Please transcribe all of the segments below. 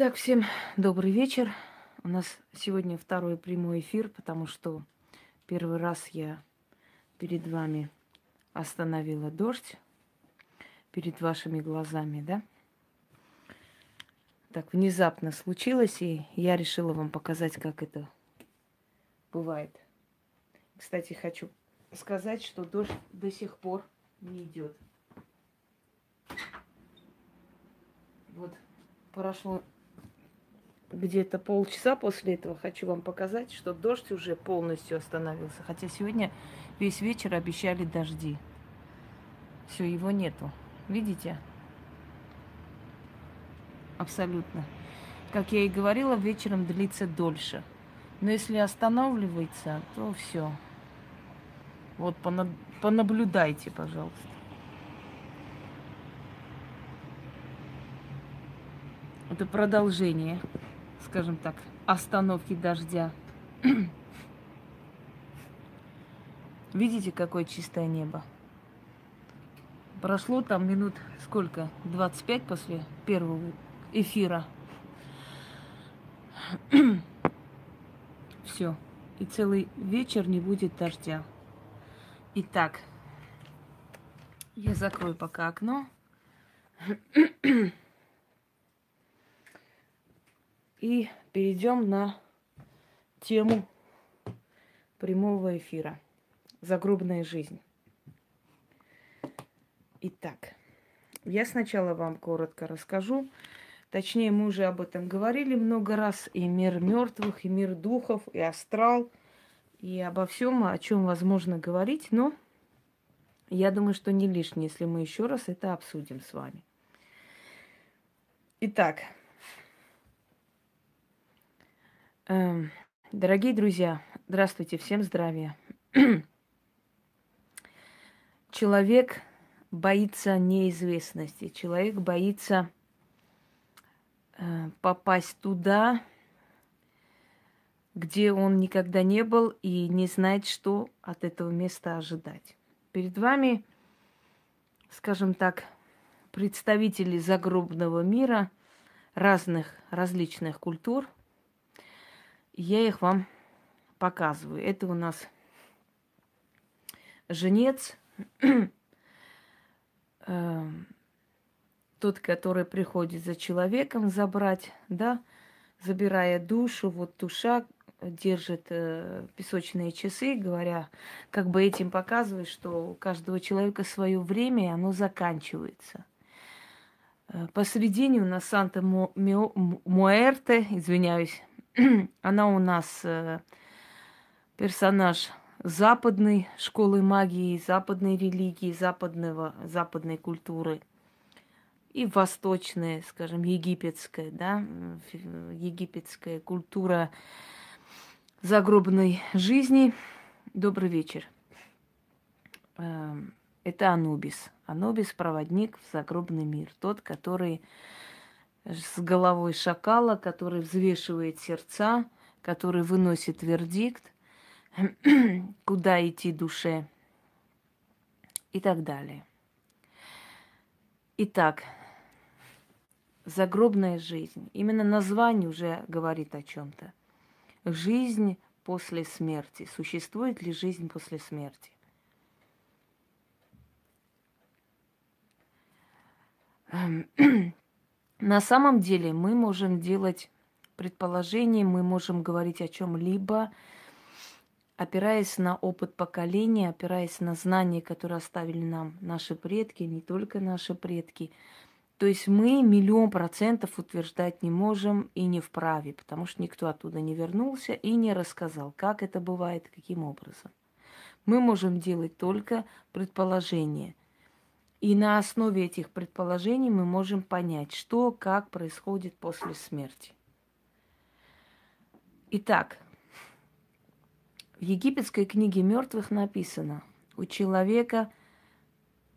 Итак, всем добрый вечер. У нас сегодня второй прямой эфир, потому что первый раз я перед вами остановила дождь перед вашими глазами, да? Так внезапно случилось, и я решила вам показать, как это бывает. Кстати, хочу сказать, что дождь до сих пор не идет. Вот прошло где-то полчаса после этого хочу вам показать, что дождь уже полностью остановился. Хотя сегодня весь вечер обещали дожди. Все, его нету. Видите? Абсолютно. Как я и говорила, вечером длится дольше. Но если останавливается, то все. Вот понаблюдайте, пожалуйста. Это продолжение, скажем так, остановки дождя. Видите, какое чистое небо? Прошло там минут сколько? 25 после первого эфира. Все. И целый вечер не будет дождя. Итак, я закрою пока окно. И перейдем на тему прямого эфира. Загробная жизнь. Итак, я сначала вам коротко расскажу. Точнее, мы уже об этом говорили много раз. И мир мертвых, и мир духов, и астрал, и обо всем, о чем возможно говорить. Но я думаю, что не лишнее, если мы еще раз это обсудим с вами. Итак, Эм, дорогие друзья, здравствуйте, всем здравия. Человек боится неизвестности, человек боится э, попасть туда, где он никогда не был и не знает, что от этого места ожидать. Перед вами, скажем так, представители загробного мира разных различных культур – я их вам показываю. Это у нас женец, эм, тот, который приходит за человеком забрать, да, забирая душу, вот душа держит э, песочные часы, говоря, как бы этим показывает, что у каждого человека свое время, и оно заканчивается. Э, посередине у нас Санта-Муэрте, извиняюсь, Она у нас э, персонаж западной школы магии, западной религии, западного, западной культуры и восточная, скажем, египетская, да, египетская культура загробной жизни. Добрый вечер. Эм, это Анубис. Анубис – проводник в загробный мир. Тот, который с головой шакала, который взвешивает сердца, который выносит вердикт, куда идти душе и так далее. Итак, загробная жизнь. Именно название уже говорит о чем-то. Жизнь после смерти. Существует ли жизнь после смерти? На самом деле мы можем делать предположения, мы можем говорить о чем-либо, опираясь на опыт поколения, опираясь на знания, которые оставили нам наши предки, не только наши предки. То есть мы миллион процентов утверждать не можем и не вправе, потому что никто оттуда не вернулся и не рассказал, как это бывает, каким образом. Мы можем делать только предположения – и на основе этих предположений мы можем понять, что, как происходит после смерти. Итак, в египетской книге мертвых написано, у человека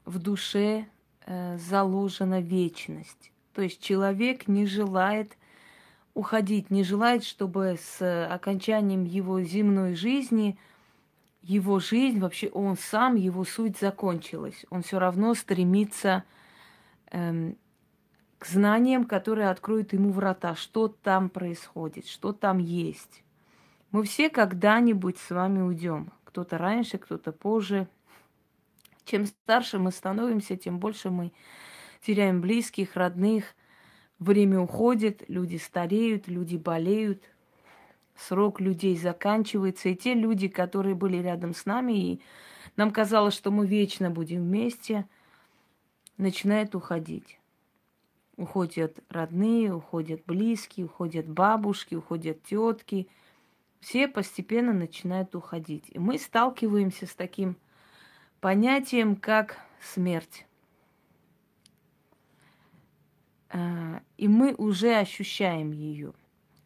в душе э, заложена вечность. То есть человек не желает уходить, не желает, чтобы с окончанием его земной жизни – его жизнь, вообще он сам, его суть закончилась. Он все равно стремится эм, к знаниям, которые откроют ему врата, что там происходит, что там есть. Мы все когда-нибудь с вами уйдем. Кто-то раньше, кто-то позже. Чем старше мы становимся, тем больше мы теряем близких, родных. Время уходит, люди стареют, люди болеют, срок людей заканчивается. И те люди, которые были рядом с нами, и нам казалось, что мы вечно будем вместе, начинают уходить. Уходят родные, уходят близкие, уходят бабушки, уходят тетки – все постепенно начинают уходить. И мы сталкиваемся с таким понятием, как смерть. А, и мы уже ощущаем ее.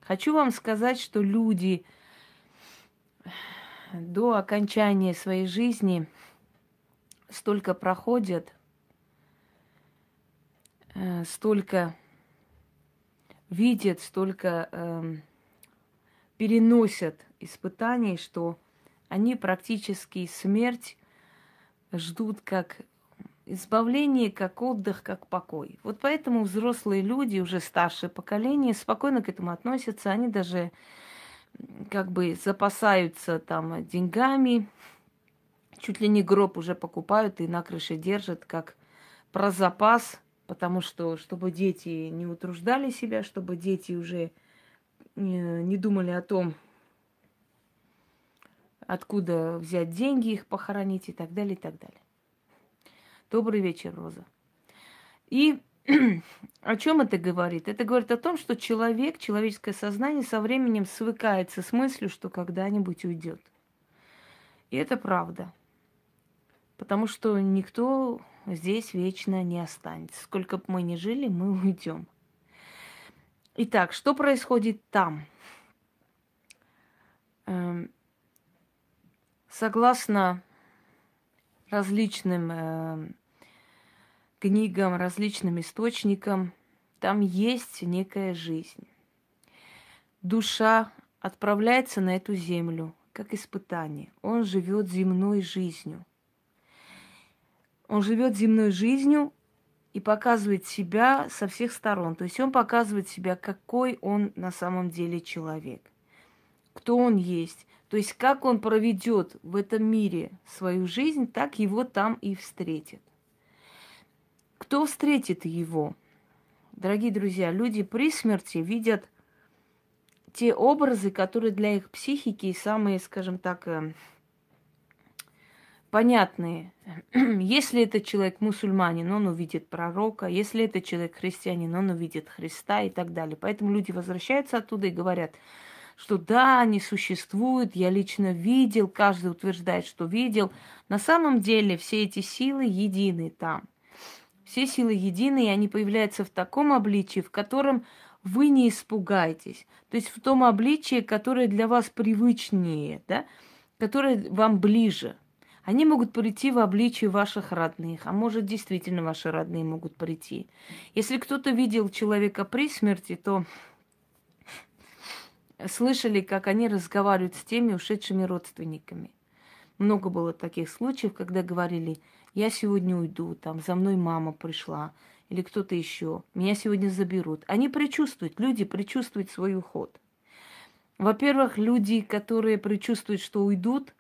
Хочу вам сказать, что люди до окончания своей жизни столько проходят, э, столько видят, столько эм, переносят испытаний, что они практически смерть ждут как избавление, как отдых, как покой. Вот поэтому взрослые люди, уже старшее поколение, спокойно к этому относятся. Они даже как бы запасаются там деньгами, чуть ли не гроб уже покупают и на крыше держат, как про запас, потому что, чтобы дети не утруждали себя, чтобы дети уже не думали о том, откуда взять деньги, их похоронить и так далее, и так далее. Добрый вечер, Роза. И о чем это говорит? Это говорит о том, что человек, человеческое сознание со временем свыкается с мыслью, что когда-нибудь уйдет. И это правда. Потому что никто здесь вечно не останется. Сколько бы мы ни жили, мы уйдем. Итак, что происходит там? Эм, согласно различным э, книгам, различным источникам, там есть некая жизнь. Душа отправляется на эту землю как испытание. Он живет земной жизнью. Он живет земной жизнью и показывает себя со всех сторон. То есть он показывает себя, какой он на самом деле человек, кто он есть. То есть как он проведет в этом мире свою жизнь, так его там и встретит. Кто встретит его? Дорогие друзья, люди при смерти видят те образы, которые для их психики самые, скажем так, э, понятные. Если это человек мусульманин, он увидит пророка. Если это человек христианин, он увидит Христа и так далее. Поэтому люди возвращаются оттуда и говорят, что да, они существуют, я лично видел, каждый утверждает, что видел. На самом деле все эти силы едины там. Все силы едины, и они появляются в таком обличии, в котором вы не испугаетесь. То есть в том обличии, которое для вас привычнее, да, которое вам ближе – они могут прийти в обличии ваших родных, а может, действительно ваши родные могут прийти. Если кто-то видел человека при смерти, то слышали, как они разговаривают с теми ушедшими родственниками. Много было таких случаев, когда говорили, я сегодня уйду, там за мной мама пришла, или кто-то еще, меня сегодня заберут. Они предчувствуют, люди предчувствуют свой уход. Во-первых, люди, которые предчувствуют, что уйдут,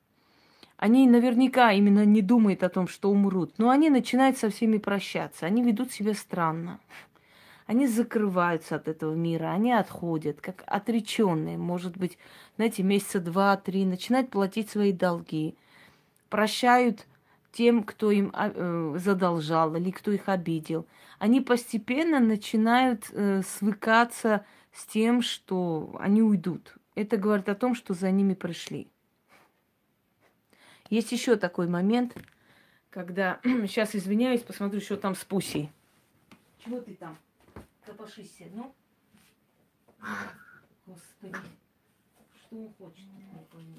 они наверняка именно не думают о том, что умрут, но они начинают со всеми прощаться. Они ведут себя странно. Они закрываются от этого мира, они отходят, как отреченные, может быть, знаете, месяца два-три, начинают платить свои долги, прощают тем, кто им а, э, задолжал или кто их обидел. Они постепенно начинают э, свыкаться с тем, что они уйдут. Это говорит о том, что за ними пришли. Есть еще такой момент, когда... Сейчас извиняюсь, посмотрю, что там с Пусей. Чего ты там? Копошишься, ну? Господи. Что он хочет? Не пойму.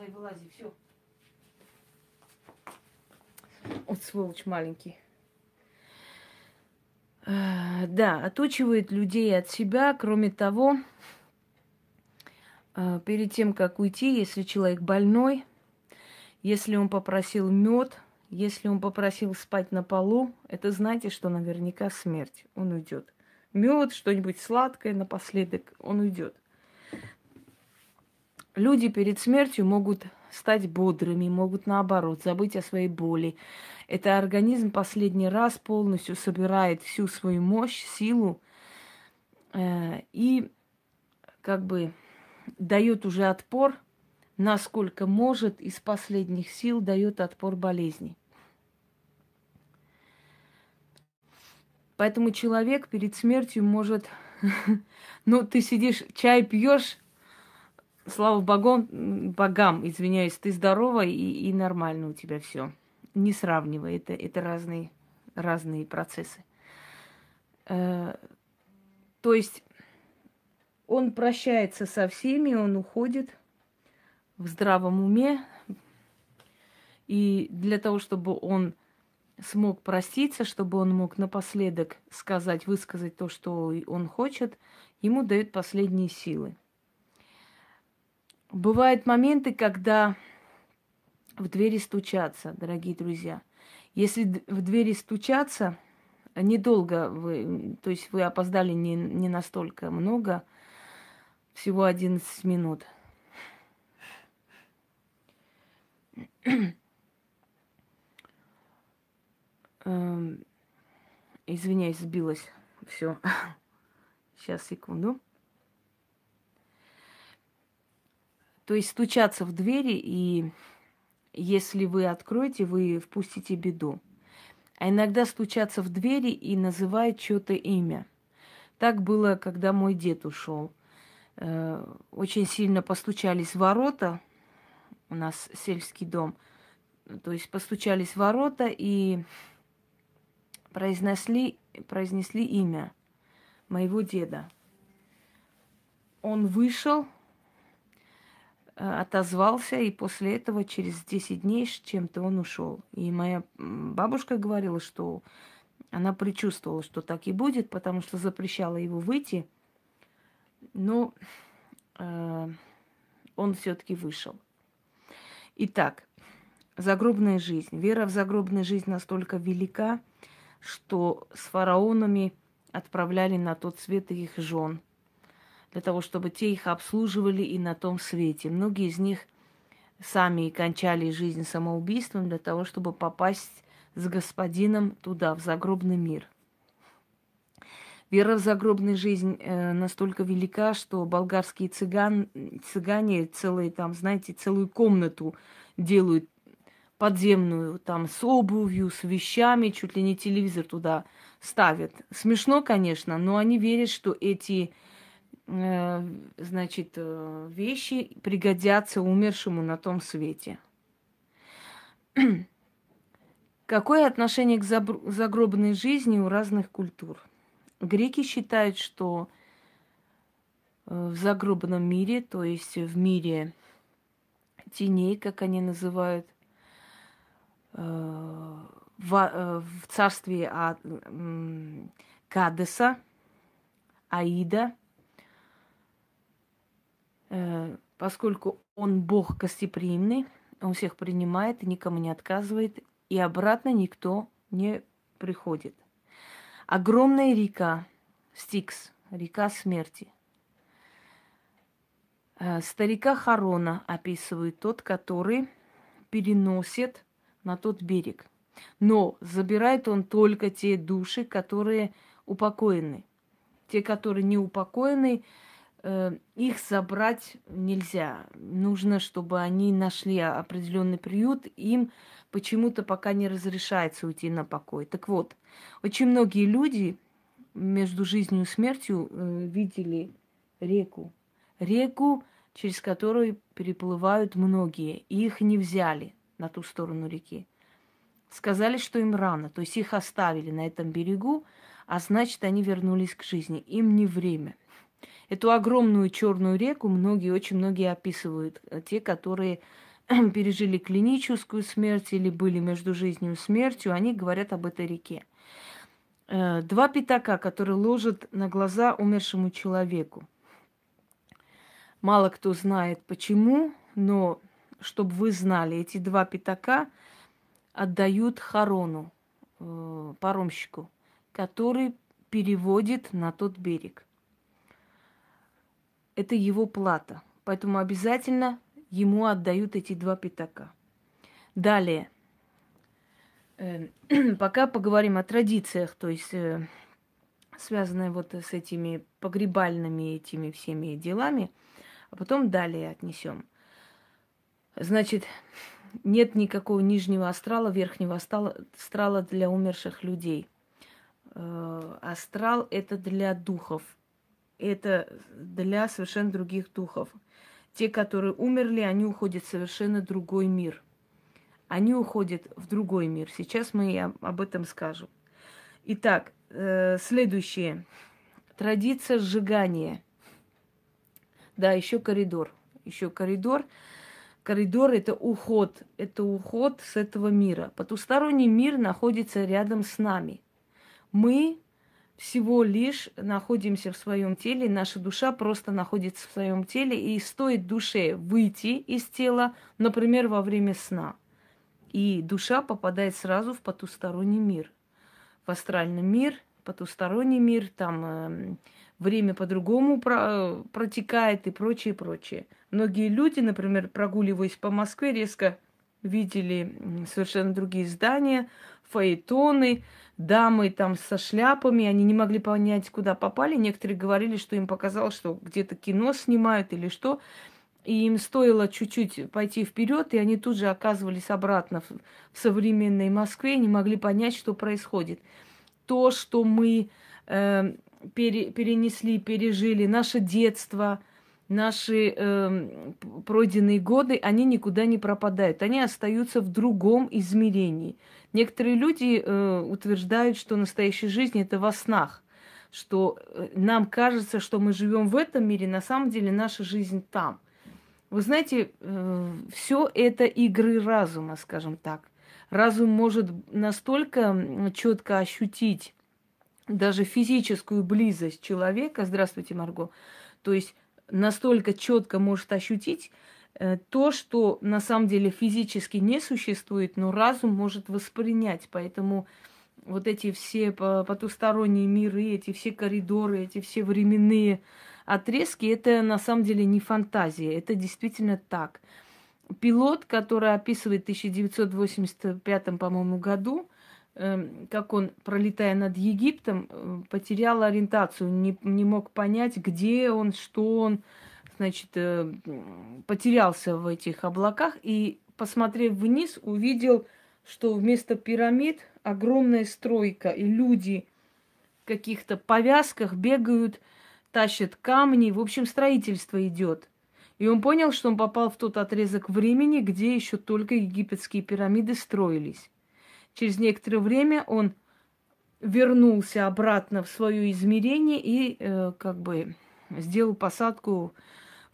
Давай, вылази, все. Вот сволочь маленький. Э, да, отучивает людей от себя. Кроме того, э, перед тем, как уйти, если человек больной, Если он попросил мед, если он попросил спать на полу, это знаете, что наверняка смерть. Он уйдет. Мед, что-нибудь сладкое напоследок, он уйдет. Люди перед смертью могут стать бодрыми, могут наоборот забыть о своей боли. Это организм последний раз полностью собирает всю свою мощь, силу э, и как бы дает уже отпор, насколько может, из последних сил дает отпор болезни. Поэтому человек перед смертью может, ну, ты сидишь, чай пьешь, слава богам, богам, извиняюсь, ты здорова и, и нормально у тебя все. Не сравнивай, это, это разные, разные процессы. Э, то есть он прощается со всеми, он уходит в здравом уме. И для того, чтобы он смог проститься, чтобы он мог напоследок сказать, высказать то, что он хочет, ему дают последние силы. Бывают моменты, когда в двери стучатся, дорогие друзья. Если в двери стучатся, недолго вы, то есть вы опоздали не, не настолько много, всего 11 минут. Эм, извиняюсь, сбилась. Все. Сейчас, секунду. То есть стучаться в двери, и если вы откроете, вы впустите беду. А иногда стучаться в двери и называть что-то имя. Так было, когда мой дед ушел. Э, очень сильно постучались в ворота. У нас сельский дом. То есть постучались в ворота и произнесли, произнесли имя моего деда. Он вышел, отозвался, и после этого через 10 дней с чем-то он ушел. И моя бабушка говорила, что она предчувствовала, что так и будет, потому что запрещала его выйти. Но э, он все-таки вышел. Итак, загробная жизнь. Вера в загробную жизнь настолько велика, что с фараонами отправляли на тот свет их жен – для того, чтобы те их обслуживали и на том свете. Многие из них сами кончали жизнь самоубийством для того, чтобы попасть с господином туда, в загробный мир. Вера в загробную жизнь э, настолько велика, что болгарские цыган, цыгане целые там, знаете, целую комнату делают подземную, там с обувью, с вещами, чуть ли не телевизор туда ставят. Смешно, конечно, но они верят, что эти значит, э, вещи пригодятся умершему на том свете. Какое отношение к загробной жизни у разных культур? Греки считают, что э, в загробном мире, то есть в мире теней, как они называют, в, царстве Кадеса, Аида, Э, поскольку он Бог гостеприимный, он всех принимает и никому не отказывает, и обратно никто не приходит. Огромная река, Стикс, река смерти. Э, старика Харона описывает тот, который переносит на тот берег. Но забирает он только те души, которые упокоены. Те, которые не упокоены, Э, их забрать нельзя. Нужно, чтобы они нашли определенный приют. Им почему-то пока не разрешается уйти на покой. Так вот, очень многие люди между жизнью и смертью э, видели реку. Реку, через которую переплывают многие. И их не взяли на ту сторону реки. Сказали, что им рано. То есть их оставили на этом берегу, а значит, они вернулись к жизни. Им не время. Эту огромную черную реку многие, очень многие описывают. Те, которые пережили клиническую смерть или были между жизнью и смертью, они говорят об этой реке. Э, два пятака, которые ложат на глаза умершему человеку. Мало кто знает почему, но чтобы вы знали, эти два пятака отдают Харону, э, паромщику, который переводит на тот берег. Это его плата. Поэтому обязательно ему отдают эти два пятака. Далее. Э, пока поговорим о традициях, то есть э, связанные вот с этими погребальными этими всеми делами, а потом далее отнесем. Значит, нет никакого нижнего астрала, верхнего астрала для умерших людей. Э, астрал это для духов. Это для совершенно других духов. Те, которые умерли, они уходят в совершенно другой мир. Они уходят в другой мир. Сейчас мы об этом скажем. Итак, э, следующее. Традиция сжигания. Да, еще коридор. Еще коридор. Коридор это уход. Это уход с этого мира. Потусторонний мир находится рядом с нами. Мы всего лишь находимся в своем теле, наша душа просто находится в своем теле, и стоит душе выйти из тела, например, во время сна, и душа попадает сразу в потусторонний мир, в астральный мир, потусторонний мир, там э, время по-другому про- протекает и прочее, прочее. Многие люди, например, прогуливаясь по Москве, резко видели совершенно другие здания, фаэтоны, дамы там со шляпами, они не могли понять, куда попали. Некоторые говорили, что им показалось, что где-то кино снимают или что. И им стоило чуть-чуть пойти вперед, и они тут же оказывались обратно в, современной Москве, не могли понять, что происходит. То, что мы э, пере, перенесли, пережили, наше детство, наши э, пройденные годы, они никуда не пропадают, они остаются в другом измерении. Некоторые люди э, утверждают, что настоящая жизнь это во снах, что э, нам кажется, что мы живем в этом мире, на самом деле наша жизнь там. Вы знаете, э, все это игры разума, скажем так. Разум может настолько четко ощутить даже физическую близость человека. Здравствуйте, Марго. То есть настолько четко может ощутить, то, что на самом деле физически не существует, но разум может воспринять. Поэтому вот эти все потусторонние миры, эти все коридоры, эти все временные отрезки, это на самом деле не фантазия, это действительно так. Пилот, который описывает в 1985, по-моему, году, эм, как он, пролетая над Египтом, э, потерял ориентацию, не, не мог понять, где он, что он, значит, э, потерялся в этих облаках и, посмотрев вниз, увидел, что вместо пирамид огромная стройка, и люди в каких-то повязках бегают, тащат камни. В общем, строительство идет. И он понял, что он попал в тот отрезок времени, где еще только египетские пирамиды строились. Через некоторое время он вернулся обратно в свое измерение и э, как бы сделал посадку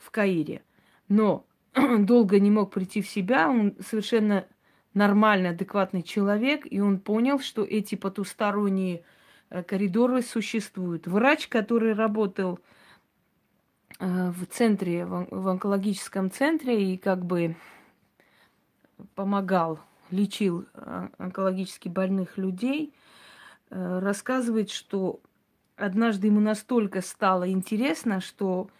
в Каире. Но долго не мог прийти в себя, он совершенно нормальный, адекватный человек, и он понял, что эти потусторонние э, коридоры существуют. Врач, который работал э, в центре, в онкологическом центре и как бы помогал, лечил э, онкологически больных людей, рассказывает, что однажды ему настолько стало интересно, что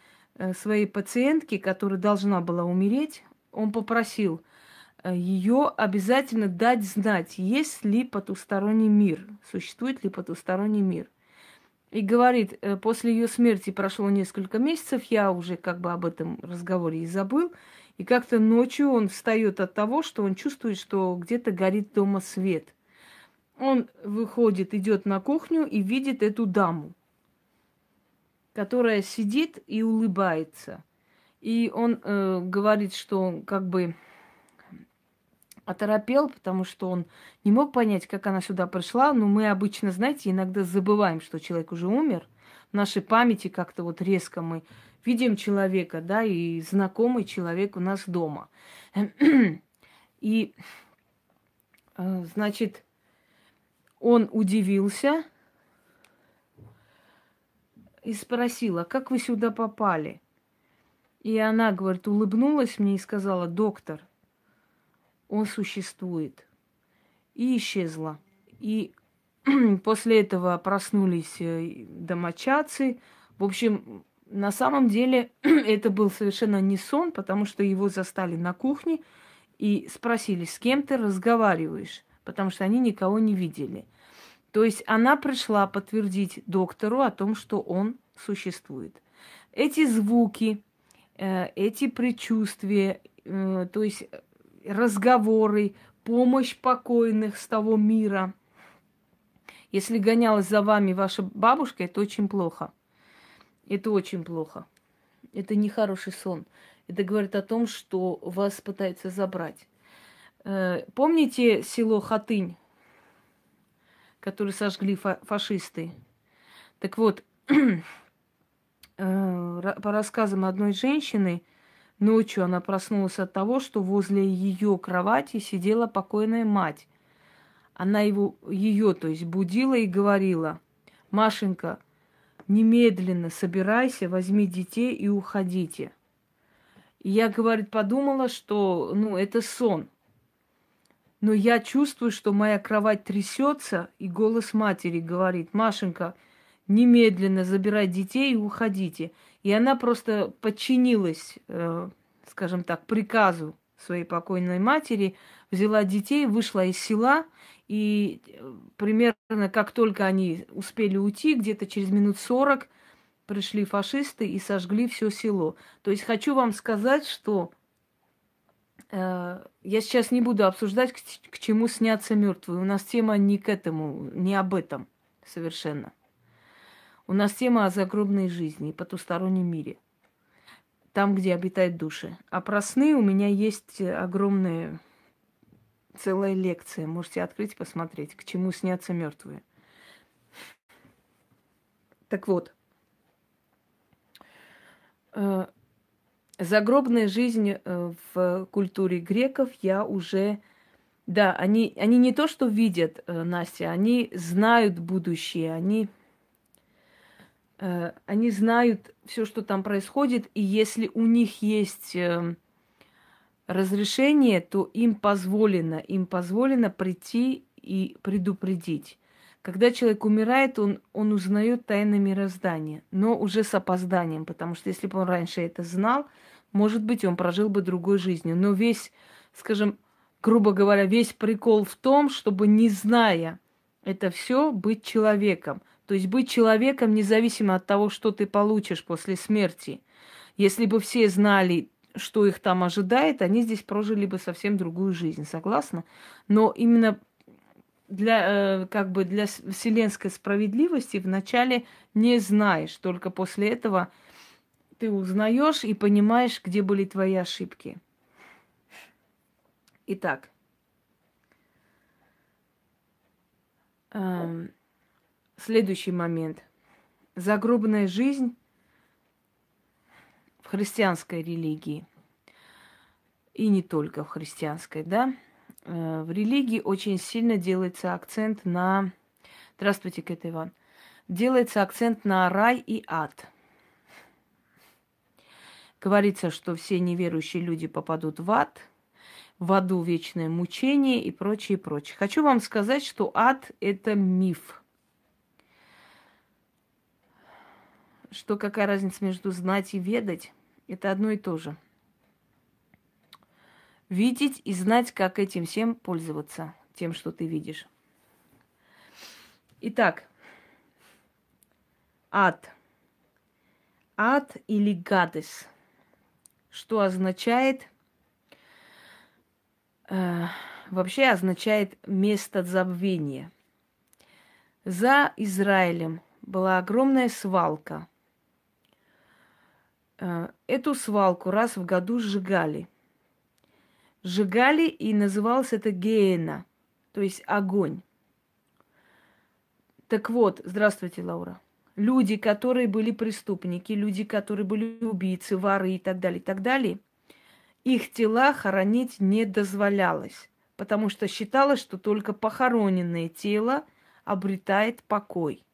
своей пациентке, которая должна была умереть, он попросил э, ее обязательно дать знать, есть ли потусторонний мир, существует ли потусторонний мир. И говорит, э, после ее смерти прошло несколько месяцев, я уже как бы об этом разговоре и забыл. И как-то ночью он встает от того, что он чувствует, что где-то горит дома свет. Он выходит, идет на кухню и видит эту даму которая сидит и улыбается. И он э, говорит, что он как бы оторопел, потому что он не мог понять, как она сюда пришла. Но мы обычно, знаете, иногда забываем, что человек уже умер. В нашей памяти как-то вот резко мы видим человека, да, и знакомый человек у нас дома. И, э, значит, он удивился, и спросила, как вы сюда попали? И она, говорит, улыбнулась мне и сказала, доктор, он существует. И исчезла. И после этого проснулись э, домочадцы. В общем, на самом деле это был совершенно не сон, потому что его застали на кухне и спросили, с кем ты разговариваешь, потому что они никого не видели. То есть она пришла подтвердить доктору о том, что он существует. Эти звуки, э, эти предчувствия, э, то есть разговоры, помощь покойных с того мира. Если гонялась за вами ваша бабушка, это очень плохо. Это очень плохо. Это нехороший сон. Это говорит о том, что вас пытаются забрать. Э, помните село Хатынь, которое сожгли фа- фашисты? Так вот, э, по рассказам одной женщины, ночью она проснулась от того, что возле ее кровати сидела покойная мать. Она его, ее, то есть, будила и говорила, Машенька, немедленно собирайся, возьми детей и уходите. И я, говорит, подумала, что, ну, это сон. Но я чувствую, что моя кровать трясется, и голос матери говорит, Машенька, немедленно забирай детей и уходите. И она просто подчинилась, э, скажем так, приказу своей покойной матери, взяла детей, вышла из села, и э, примерно как только они успели уйти, где-то через минут сорок, пришли фашисты и сожгли все село. То есть хочу вам сказать, что я сейчас не буду обсуждать, к, чему снятся мертвые. У нас тема не к этому, не об этом совершенно. У нас тема о загробной жизни и потустороннем мире. Там, где обитают души. А про сны у меня есть огромная целая лекция. Можете открыть посмотреть, к чему снятся мертвые. Так вот, Э, загробная жизнь э, в культуре греков я уже... Да, они, они не то, что видят, э, Настя, они знают будущее, они, они знают все, что там происходит, и если у них есть разрешение, то им позволено, им позволено прийти и предупредить. Когда человек умирает, он, он узнает тайны мироздания, но уже с опозданием, потому что если бы он раньше это знал, может быть, он прожил бы другой жизнью. Но весь, скажем, грубо говоря, весь прикол в том, чтобы не зная это все, быть человеком. То есть быть человеком независимо от того, что ты получишь после смерти. Если бы все знали, что их там ожидает, они здесь прожили бы совсем другую жизнь, согласна? Но именно для, э, как бы для вселенской справедливости вначале не знаешь, только после этого ты узнаешь и понимаешь, где были твои ошибки. Итак, эм, следующий момент. Загробная жизнь в христианской религии. И не только в христианской, да? Э, в религии очень сильно делается акцент на... Здравствуйте, Кэт Иван. Делается акцент на рай и ад. Говорится, что все неверующие люди попадут в ад, в аду вечное мучение и прочее, прочее. Хочу вам сказать, что ад – это миф. Что какая разница между знать и ведать? Это одно и то же – видеть и знать, как этим всем пользоваться, тем, что ты видишь. Итак, ад. Ад или гадес. Что означает? Э, вообще означает место забвения. За Израилем была огромная свалка. Э, эту свалку раз в году сжигали – сжигали, и называлось это геена, то есть огонь. Так вот, здравствуйте, Лаура. Люди, которые были преступники, люди, которые были убийцы, воры и так далее, и так далее, их тела хоронить не дозволялось, потому что считалось, что только похороненное тело обретает покой.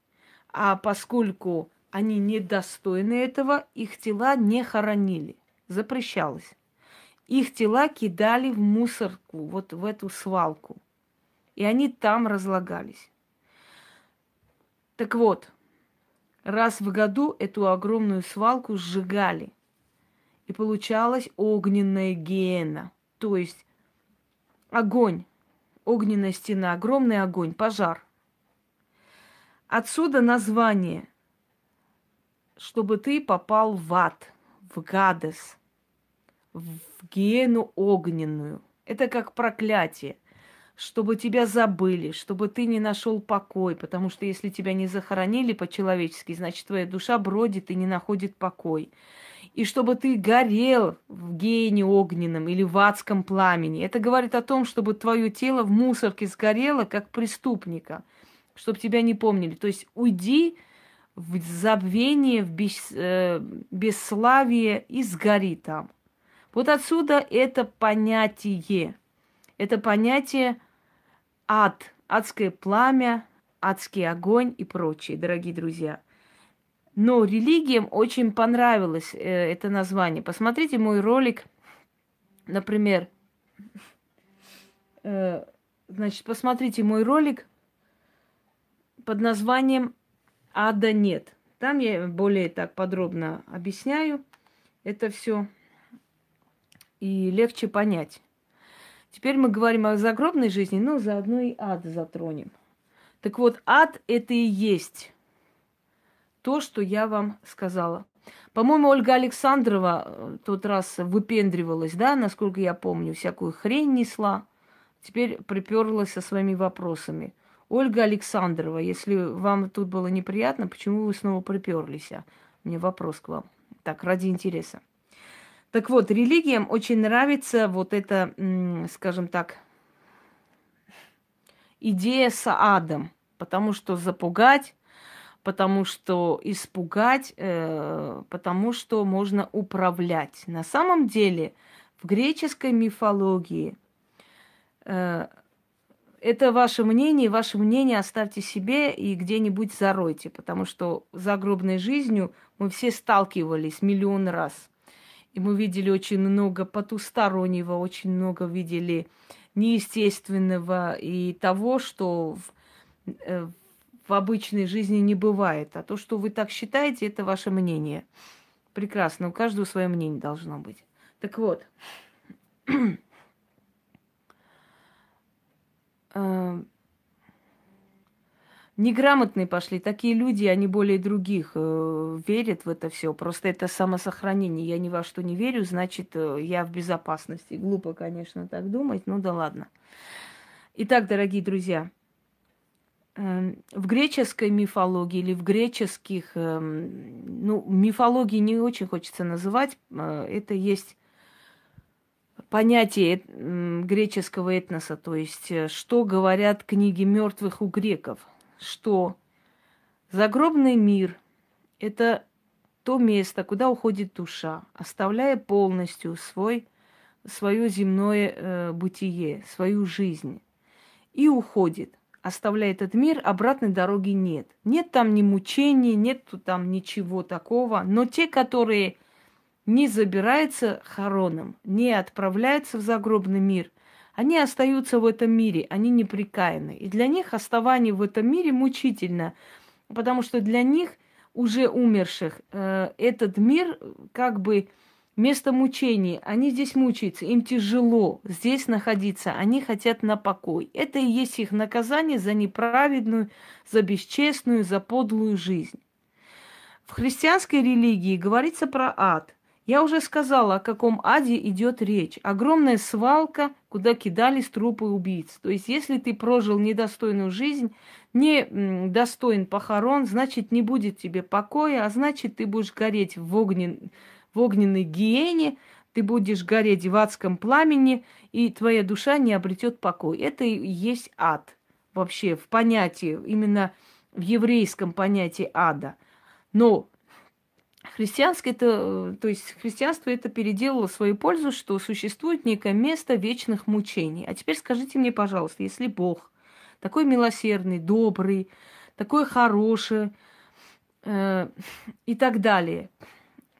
А поскольку они недостойны этого, их тела не хоронили. Запрещалось. их тела кидали в мусорку, вот в эту свалку. И они там разлагались. Так вот, раз в году эту огромную свалку сжигали. И получалась огненная гиена. То есть огонь, огненная стена, огромный огонь, пожар. Отсюда название, чтобы ты попал в ад, в гадес, в гиену огненную. Это как проклятие чтобы тебя забыли, чтобы ты не нашел покой, потому что если тебя не захоронили по-человечески, значит, твоя душа бродит и не находит покой. И чтобы ты горел в гене огненном или в адском пламени. Это говорит о том, чтобы твое тело в мусорке сгорело, как преступника, чтобы тебя не помнили. То есть уйди в забвение, в бес, э, бесславие и сгори там. Вот отсюда это понятие – это понятие ад, адское пламя, адский огонь и прочее, дорогие друзья. Но религиям очень понравилось э, это название. Посмотрите мой ролик, например, э, значит, посмотрите мой ролик под названием «Ада нет». Там я более так подробно объясняю это все и легче понять. Теперь мы говорим о загробной жизни, но заодно и ад затронем. Так вот, ад это и есть то, что я вам сказала. По-моему, Ольга Александрова э, тот раз выпендривалась, да, насколько я помню, всякую хрень несла. Теперь приперлась со своими вопросами. Ольга Александрова, если вам тут было неприятно, почему вы снова приперлись? А? Мне вопрос к вам. Так, ради интереса. Так вот, религиям очень нравится вот эта, скажем так, идея с адом, потому что запугать, потому что испугать, э, потому что можно управлять. На самом деле в греческой мифологии э, это ваше мнение, ваше мнение оставьте себе и где-нибудь заройте, потому что загробной жизнью мы все сталкивались миллион раз – и мы видели очень много потустороннего, очень много видели неестественного и того, что в, э, в обычной жизни не бывает. А то, что вы так считаете, это ваше мнение. Прекрасно, у каждого свое мнение должно быть. Так вот, э, неграмотные пошли. Такие люди, они более других э, верят в это все. Просто это самосохранение. Я ни во что не верю, значит, э, я в безопасности. Глупо, конечно, так думать, ну да ладно. Итак, дорогие друзья, э, в греческой мифологии или в греческих, э, ну, мифологии не очень хочется называть, э, это есть понятие греческого этноса, то есть э, что говорят книги мертвых у греков – что загробный мир – это то место, куда уходит душа, оставляя полностью свой, свое земное э, бытие, свою жизнь. И уходит, оставляя этот мир, обратной дороги нет. Нет там ни мучений, нет там ничего такого. Но те, которые не забираются хороном, не отправляются в загробный мир – они остаются в этом мире, они неприкаяны. И для них оставание в этом мире мучительно, потому что для них, уже умерших, э, этот мир как бы место мучений. Они здесь мучаются, им тяжело здесь находиться, они хотят на покой. Это и есть их наказание за неправедную, за бесчестную, за подлую жизнь. В христианской религии говорится про ад – я уже сказала, о каком аде идет речь. Огромная свалка, куда кидались трупы убийц. То есть, если ты прожил недостойную жизнь, не достоин похорон, значит, не будет тебе покоя, а значит, ты будешь гореть в, огнен... в огненной гиене, ты будешь гореть в адском пламени, и твоя душа не обретет покой. Это и есть ад вообще в понятии, именно в еврейском понятии ада. Но Христианское это, то есть христианство это переделало в свою пользу, что существует некое место вечных мучений. А теперь скажите мне, пожалуйста, если Бог такой милосердный, добрый, такой хороший э, и так далее,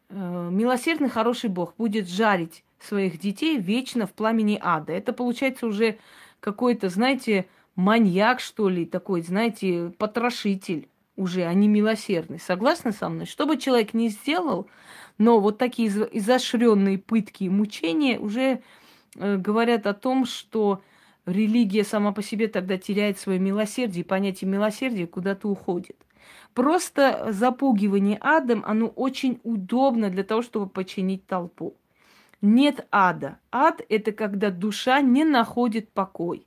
э, милосердный, хороший Бог будет жарить своих детей вечно в пламени ада. Это получается уже какой-то, знаете, маньяк, что ли, такой, знаете, потрошитель уже, а не милосердный. Согласны со мной? Что бы человек ни сделал, но вот такие изощренные пытки и мучения уже э, говорят о том, что религия сама по себе тогда теряет свое милосердие, и понятие милосердия куда-то уходит. Просто запугивание адом, оно очень удобно для того, чтобы починить толпу. Нет ада. Ад – это когда душа не находит покой,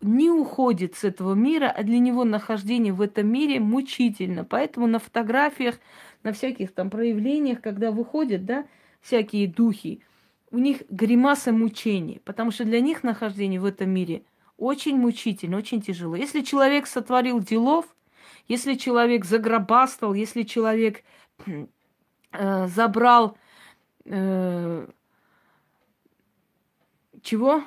не уходит с этого мира, а для него нахождение в этом мире мучительно. Поэтому на фотографиях, на всяких там проявлениях, когда выходят, да, всякие духи, у них гримаса мучений, потому что для них нахождение в этом мире очень мучительно, очень тяжело. Если человек сотворил делов, если человек загробастал, если человек э, забрал э, чего?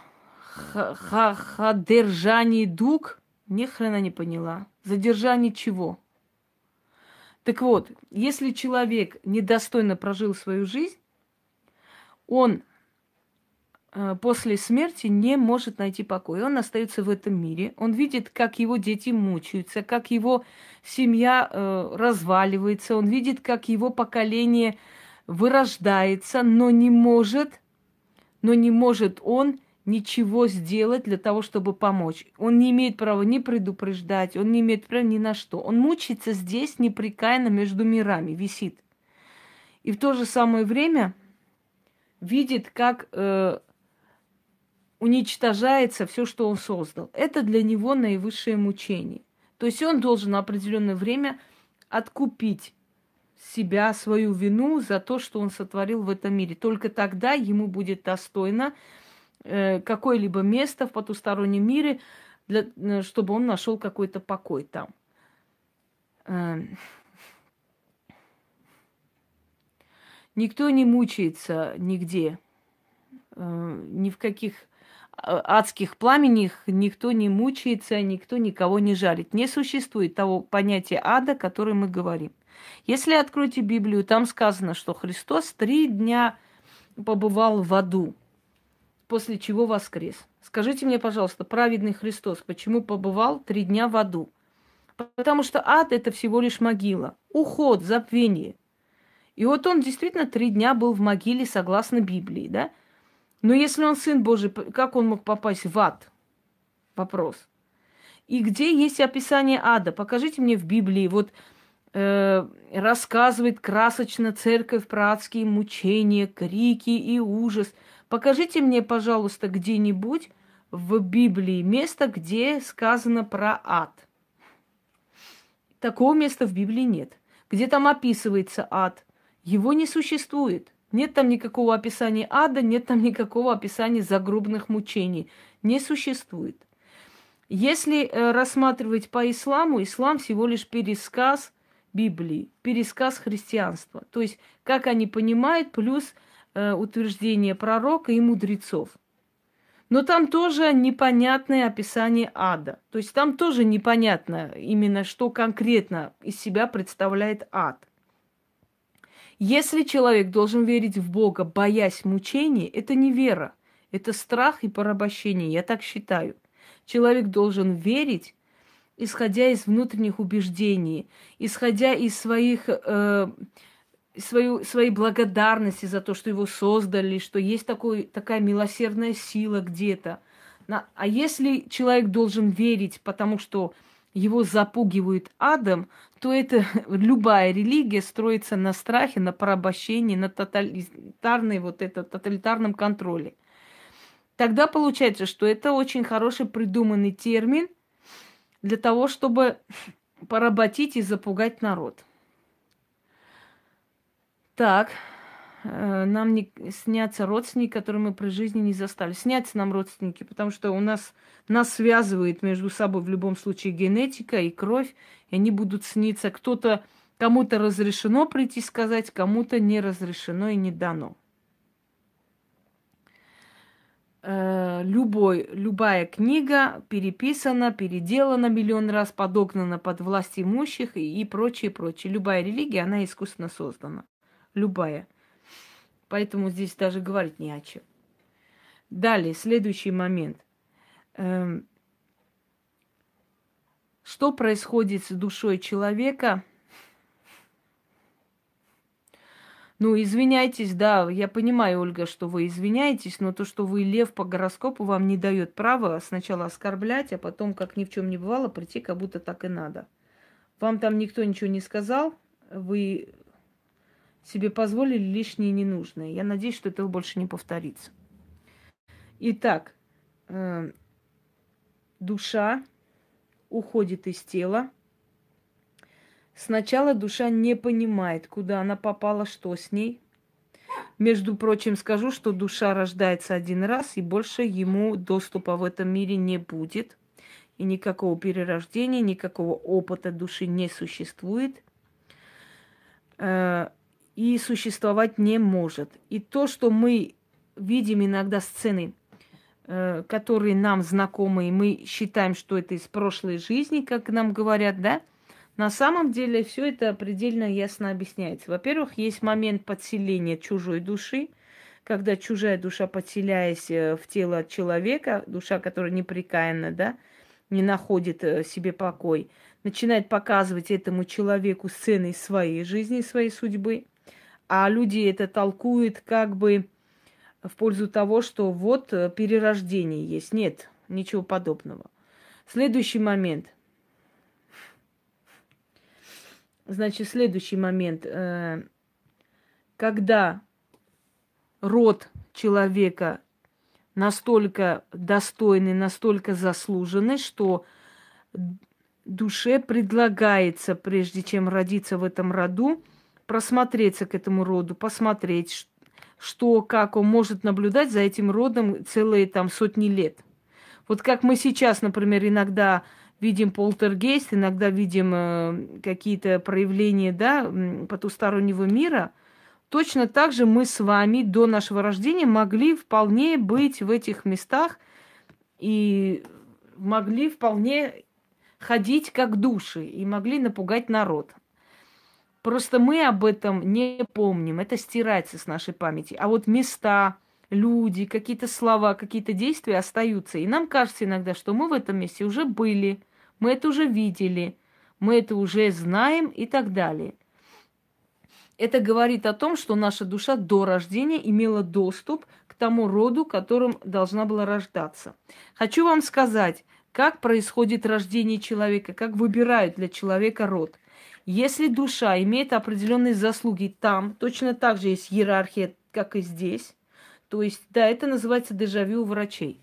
Ха-ха-ха-держание дуг? Ни хрена не поняла. Задержание чего? Так вот, если человек недостойно прожил свою жизнь, он э, после смерти не может найти покой. Он остается в этом мире. Он видит, как его дети мучаются, как его семья э, разваливается. Он видит, как его поколение вырождается, но не может но не может он ничего сделать для того, чтобы помочь. Он не имеет права ни предупреждать, он не имеет права ни на что. Он мучается здесь непрекаянно между мирами, висит. И в то же самое время видит, как э, уничтожается все, что он создал. Это для него наивысшее мучение. То есть он должен на определенное время откупить себя, свою вину за то, что он сотворил в этом мире. Только тогда ему будет достойно э, какое-либо место в потустороннем мире, для, э, чтобы он нашел какой-то покой там. Э, никто не мучается нигде, э, ни в каких э, адских пламенях никто не мучается, никто никого не жалит. Не существует того понятия ада, о котором мы говорим. Если откроете Библию, там сказано, что Христос три дня побывал в аду, после чего воскрес. Скажите мне, пожалуйста, праведный Христос, почему побывал три дня в аду? Потому что ад – это всего лишь могила, уход, забвение. И вот он действительно три дня был в могиле, согласно Библии, да? Но если он Сын Божий, как он мог попасть в ад? Вопрос. И где есть описание ада? Покажите мне в Библии. Вот Э, рассказывает красочно церковь про адские мучения, крики и ужас. Покажите мне, пожалуйста, где-нибудь в Библии место, где сказано про ад. Такого места в Библии нет. Где там описывается ад? Его не существует. Нет там никакого описания ада, нет там никакого описания загробных мучений. Не существует. Если э, рассматривать по исламу, ислам всего лишь пересказ – Библии, пересказ христианства. То есть, как они понимают, плюс э, утверждение пророка и мудрецов. Но там тоже непонятное описание ада. То есть там тоже непонятно именно, что конкретно из себя представляет ад. Если человек должен верить в Бога, боясь мучений, это не вера, это страх и порабощение, я так считаю. Человек должен верить исходя из внутренних убеждений, исходя из своих, э, свою, своей благодарности за то, что его создали, что есть такой, такая милосердная сила где-то. А если человек должен верить, потому что его запугивают адом, то это любая религия строится на страхе, на порабощении, на тоталитарной вот это, тоталитарном контроле. Тогда получается, что это очень хороший придуманный термин – для того, чтобы поработить и запугать народ. Так, э, нам не снятся родственники, которые мы при жизни не застали. Снятся нам родственники, потому что у нас нас связывает между собой в любом случае генетика и кровь, и они будут сниться. Кто-то, кому-то разрешено прийти сказать, кому-то не разрешено и не дано. Э, любой, любая книга переписана, переделана миллион раз, подогнана под власть имущих и, и прочее, прочее. Любая религия, она искусственно создана. Любая. Поэтому здесь даже говорить не о чем. Далее, следующий момент. Эм, что происходит с душой человека? Ну, извиняйтесь, да, я понимаю, Ольга, что вы извиняетесь, но то, что вы лев по гороскопу, вам не дает права сначала оскорблять, а потом, как ни в чем не бывало, прийти, как будто так и надо. Вам там никто ничего не сказал, вы себе позволили лишнее и ненужное. Я надеюсь, что этого больше не повторится. Итак, э, душа уходит из тела, Сначала душа не понимает, куда она попала, что с ней. Между прочим, скажу, что душа рождается один раз, и больше ему доступа в этом мире не будет. И никакого перерождения, никакого опыта души не существует. Э, и существовать не может. И то, что мы видим иногда сцены, э, которые нам знакомы, и мы считаем, что это из прошлой жизни, как нам говорят, да, на самом деле все это предельно ясно объясняется. Во-первых, есть момент подселения чужой души, когда чужая душа, подселяясь э, в тело человека, душа, которая неприкаянна, да, не находит э, себе покой, начинает показывать этому человеку сцены своей жизни, своей судьбы, а люди это толкуют как бы в пользу того, что вот э, перерождение есть. Нет, ничего подобного. Следующий момент – Значит, следующий момент. Э, когда род человека настолько достойный, настолько заслуженный, что душе предлагается, прежде чем родиться в этом роду, просмотреться к этому роду, посмотреть, что, как он может наблюдать за этим родом целые там сотни лет. Вот как мы сейчас, например, иногда видим полтергейст, иногда видим э, какие-то проявления да, потустороннего мира, точно так же мы с вами до нашего рождения могли вполне быть в этих местах и могли вполне ходить как души и могли напугать народ. Просто мы об этом не помним, это стирается с нашей памяти. А вот места, люди, какие-то слова, какие-то действия остаются. И нам кажется иногда, что мы в этом месте уже были – мы это уже видели, мы это уже знаем и так далее. Это говорит о том, что наша душа до рождения имела доступ к тому роду, которым должна была рождаться. Хочу вам сказать, как происходит рождение человека, как выбирают для человека род. Если душа имеет определенные заслуги там, точно так же есть иерархия, как и здесь. То есть, да, это называется дежавю у врачей.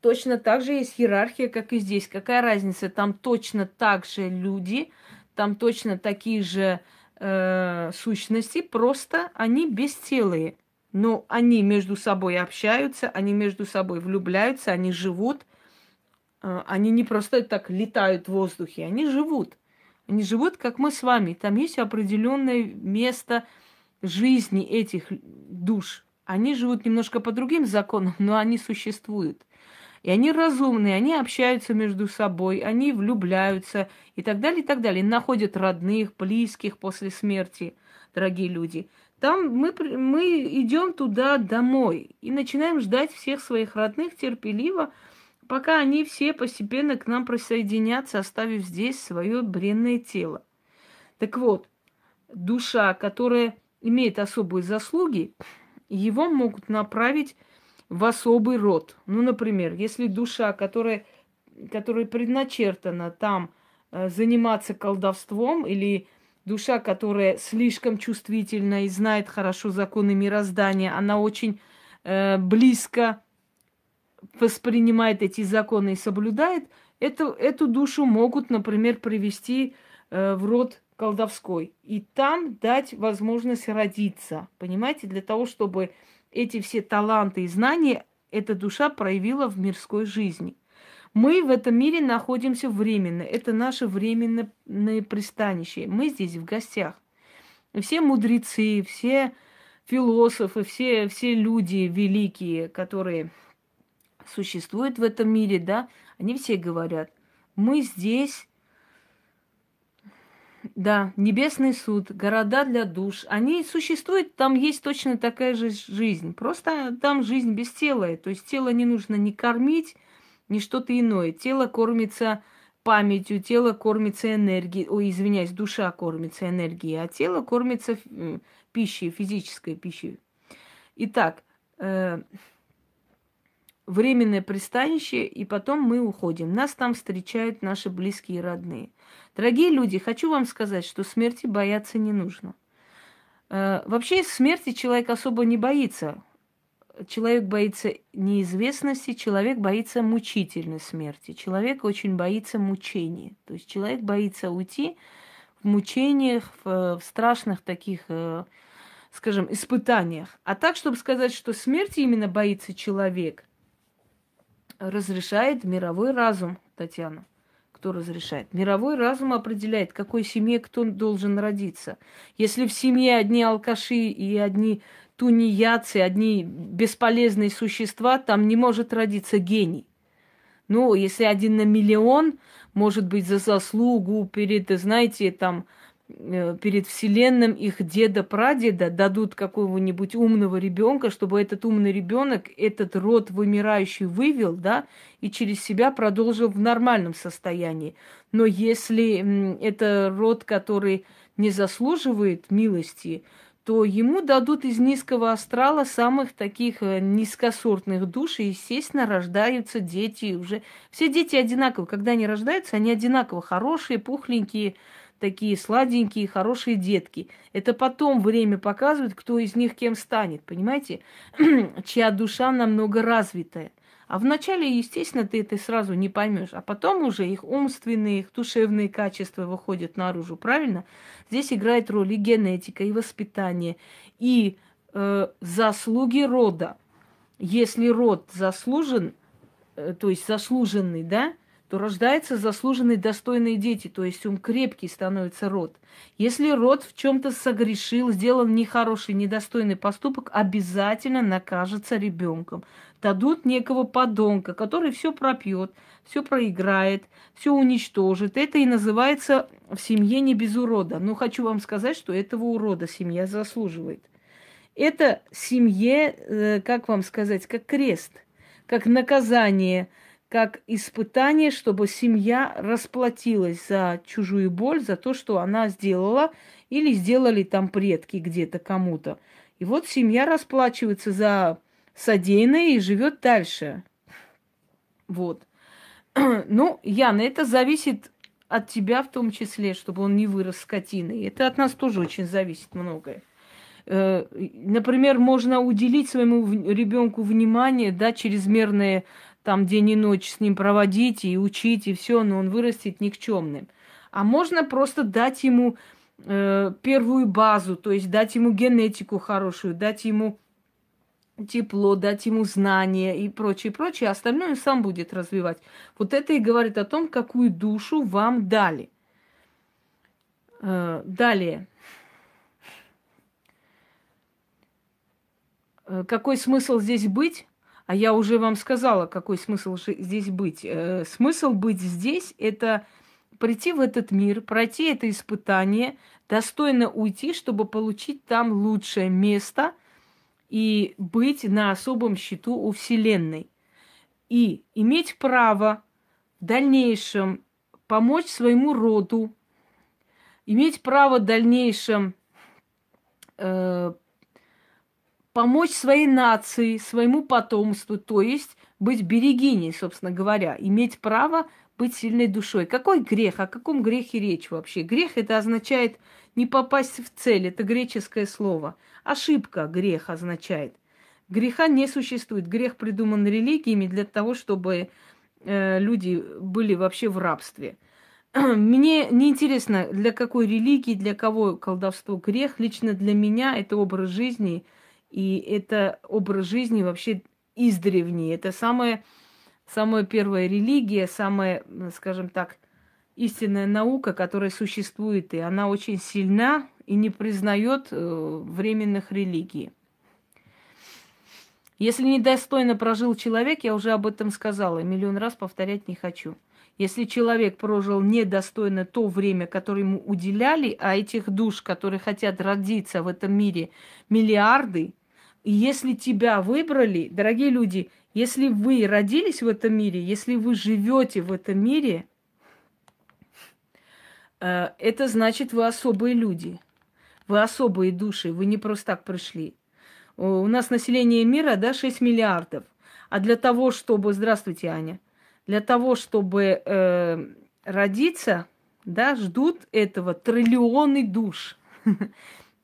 Точно так же есть иерархия, как и здесь. Какая разница? Там точно так же люди, там точно такие же э, сущности, просто они бестелые. Но они между собой общаются, они между собой влюбляются, они живут. Э, они не просто так летают в воздухе, они живут. Они живут, как мы с вами. Там есть определенное место жизни этих душ. Они живут немножко по другим законам, но они существуют. И они разумные, они общаются между собой, они влюбляются и так далее, и так далее. Находят родных, близких после смерти, дорогие люди. Там мы, мы идем туда домой и начинаем ждать всех своих родных терпеливо, пока они все постепенно к нам присоединятся, оставив здесь свое бренное тело. Так вот, душа, которая имеет особые заслуги, его могут направить в особый род. Ну, например, если душа, которая, которая предначертана там э, заниматься колдовством, или душа, которая слишком чувствительна и знает хорошо законы мироздания, она очень э, близко воспринимает эти законы и соблюдает, эту, эту душу могут, например, привести э, в род колдовской. И там дать возможность родиться, понимаете, для того, чтобы эти все таланты и знания эта душа проявила в мирской жизни. Мы в этом мире находимся временно. Это наше временное пристанище. Мы здесь в гостях. Все мудрецы, все философы, все, все люди великие, которые существуют в этом мире, да, они все говорят, мы здесь Да, небесный суд, города для душ. Они существуют, там есть точно такая же жизнь. Просто там жизнь без тела. То есть тело не нужно ни кормить, ни что-то иное. Тело кормится памятью, тело кормится энергией. Ой, извиняюсь, душа кормится энергией, а тело кормится пищей, физической пищей. Итак, э, временное пристанище, и потом мы уходим. Нас там встречают наши близкие и родные. Дорогие люди, хочу вам сказать, что смерти бояться не нужно. Э, вообще смерти человек особо не боится. Человек боится неизвестности, человек боится мучительной смерти. Человек очень боится мучений. То есть человек боится уйти в мучениях, в, в страшных таких, э, скажем, испытаниях. А так, чтобы сказать, что смерти именно боится человек, разрешает мировой разум, Татьяна. Кто разрешает? Мировой разум определяет, какой семье кто должен родиться. Если в семье одни алкаши и одни тунеядцы, одни бесполезные существа, там не может родиться гений. Ну, если один на миллион, может быть, за заслугу перед, знаете, там, перед Вселенным их деда-прадеда дадут какого-нибудь умного ребенка, чтобы этот умный ребенок этот род вымирающий вывел, да, и через себя продолжил в нормальном состоянии. Но если это род, который не заслуживает милости, то ему дадут из низкого астрала самых таких э, низкосортных душ, и, естественно, рождаются дети уже. Все дети одинаковые. Когда они рождаются, они одинаково хорошие, пухленькие, такие сладенькие, хорошие детки. Это потом время показывает, кто из них кем станет, понимаете? Чья душа намного развитая. А вначале, естественно, ты это сразу не поймешь, а потом уже их умственные, их душевные качества выходят наружу, правильно? Здесь играет роль и генетика, и воспитание, и э, заслуги рода. Если род заслужен, э, то есть заслуженный, да, то рождаются заслуженные достойные дети, то есть он крепкий становится род. Если род в чем-то согрешил, сделал нехороший, недостойный поступок, обязательно накажется ребенком. Дадут некого подонка, который все пропьет, все проиграет, все уничтожит. Это и называется в семье не без урода. Но хочу вам сказать, что этого урода семья заслуживает. Это семье, э, как вам сказать, как крест, как наказание – как испытание, чтобы семья расплатилась за чужую боль, за то, что она сделала, или сделали там предки где-то кому-то. И вот семья расплачивается за содеянное и живет дальше. Вот. Ну, Яна, это зависит от тебя в том числе, чтобы он не вырос скотиной. Это от нас тоже очень зависит многое. Э, например, можно уделить своему ребенку внимание, да, чрезмерное там день и ночь с ним проводить и учить, и все, но он вырастет никчемным. А можно просто дать ему э, первую базу, то есть дать ему генетику хорошую, дать ему тепло, дать ему знания и прочее, прочее, а остальное сам будет развивать. Вот это и говорит о том, какую душу вам дали. Э, далее. Э, какой смысл здесь быть? А я уже вам сказала, какой смысл здесь быть. Э, смысл быть здесь – это прийти в этот мир, пройти это испытание, достойно уйти, чтобы получить там лучшее место и быть на особом счету у Вселенной. И иметь право в дальнейшем помочь своему роду, иметь право в дальнейшем э, помочь своей нации, своему потомству, то есть быть берегиней, собственно говоря, иметь право быть сильной душой. Какой грех? О каком грехе речь вообще? Грех это означает не попасть в цель, это греческое слово. Ошибка грех означает. Греха не существует. Грех придуман религиями для того, чтобы э, люди были вообще в рабстве. Мне не интересно, для какой религии, для кого колдовство грех. Лично для меня это образ жизни – и это образ жизни вообще издревний. Это самая, самая первая религия, самая, скажем так, истинная наука, которая существует. И она очень сильна и не признает э, временных религий. Если недостойно прожил человек, я уже об этом сказала, миллион раз повторять не хочу. Если человек прожил недостойно то время, которое ему уделяли, а этих душ, которые хотят родиться в этом мире, миллиарды, и если тебя выбрали, дорогие люди, если вы родились в этом мире, если вы живете в этом мире, э, это значит, вы особые люди. Вы особые души, вы не просто так пришли. У нас население мира, да, 6 миллиардов. А для того, чтобы... Здравствуйте, Аня для того, чтобы э, родиться, да, ждут этого триллионы душ.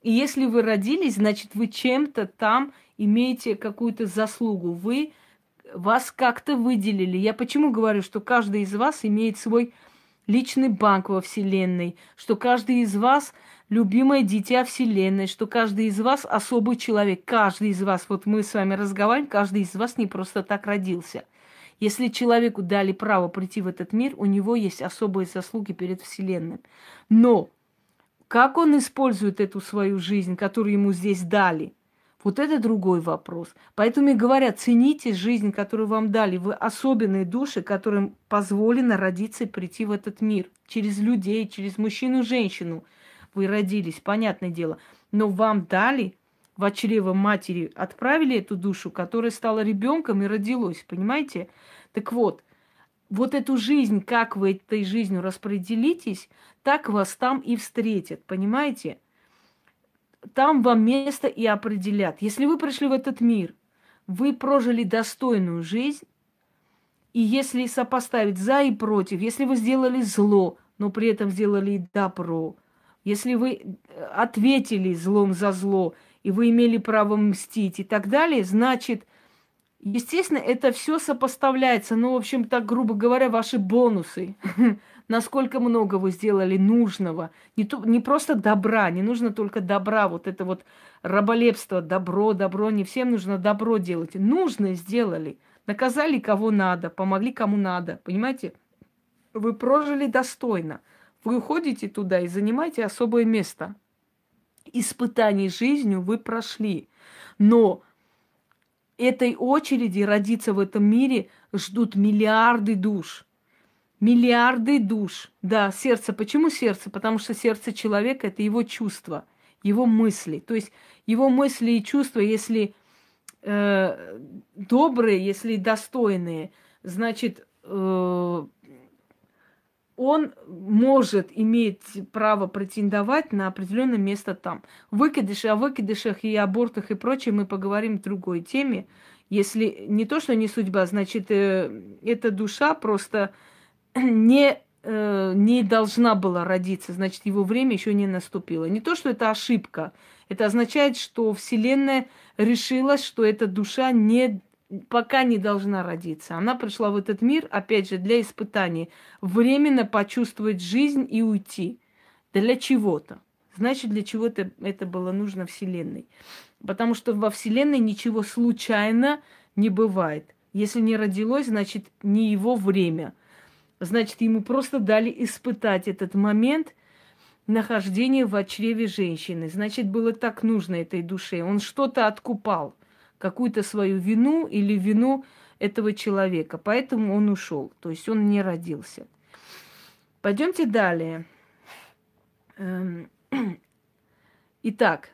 И если вы родились, значит, вы чем-то там имеете какую-то заслугу. Вы вас как-то выделили. Я почему говорю, что каждый из вас имеет свой личный банк во Вселенной, что каждый из вас любимое дитя Вселенной, что каждый из вас особый человек. Каждый из вас, вот мы с вами разговариваем, каждый из вас не просто так родился. Если человеку дали право прийти в этот мир, у него есть особые заслуги перед Вселенной. Но как он использует эту свою жизнь, которую ему здесь дали, вот это другой вопрос. Поэтому и говорят, цените жизнь, которую вам дали. Вы особенные души, которым позволено родиться и прийти в этот мир. Через людей, через мужчину, женщину. Вы родились, понятное дело. Но вам дали в чрево матери отправили эту душу, которая стала ребенком и родилась, понимаете? Так вот, вот эту жизнь, как вы этой жизнью распределитесь, так вас там и встретят, понимаете? Там вам место и определят. Если вы пришли в этот мир, вы прожили достойную жизнь, и если сопоставить за и против, если вы сделали зло, но при этом сделали и добро, если вы э, ответили злом за зло, и вы имели право мстить и так далее, значит, естественно, это все сопоставляется. Ну, в общем, так, грубо говоря, ваши бонусы. Насколько много вы сделали нужного. Не, то, не просто добра, не нужно только добра. Вот это вот раболепство, добро, добро. Не всем нужно добро делать. Нужно сделали. Наказали кого надо, помогли кому надо. Понимаете? Вы прожили достойно. Вы уходите туда и занимаете особое место испытаний жизнью вы прошли. Но этой очереди родиться в этом мире ждут миллиарды душ. Миллиарды душ. Да, сердце. Почему сердце? Потому что сердце человека – это его чувства, его мысли. То есть его мысли и чувства, если э, добрые, если достойные, значит, э, он может иметь право претендовать на определенное место там. Выкидыши, о выкидышах и абортах и прочее мы поговорим в другой теме. Если не то, что не судьба, значит, э, эта душа просто не, э, не должна была родиться, значит, его время еще не наступило. Не то, что это ошибка, это означает, что Вселенная решила, что эта душа не пока не должна родиться. Она пришла в этот мир, опять же, для испытаний. Временно почувствовать жизнь и уйти. Для чего-то. Значит, для чего-то это было нужно Вселенной. Потому что во Вселенной ничего случайно не бывает. Если не родилось, значит, не его время. Значит, ему просто дали испытать этот момент нахождения в чреве женщины. Значит, было так нужно этой душе. Он что-то откупал какую-то свою вину или вину этого человека. Поэтому он ушел. То есть он не родился. Пойдемте далее. Эм, итак,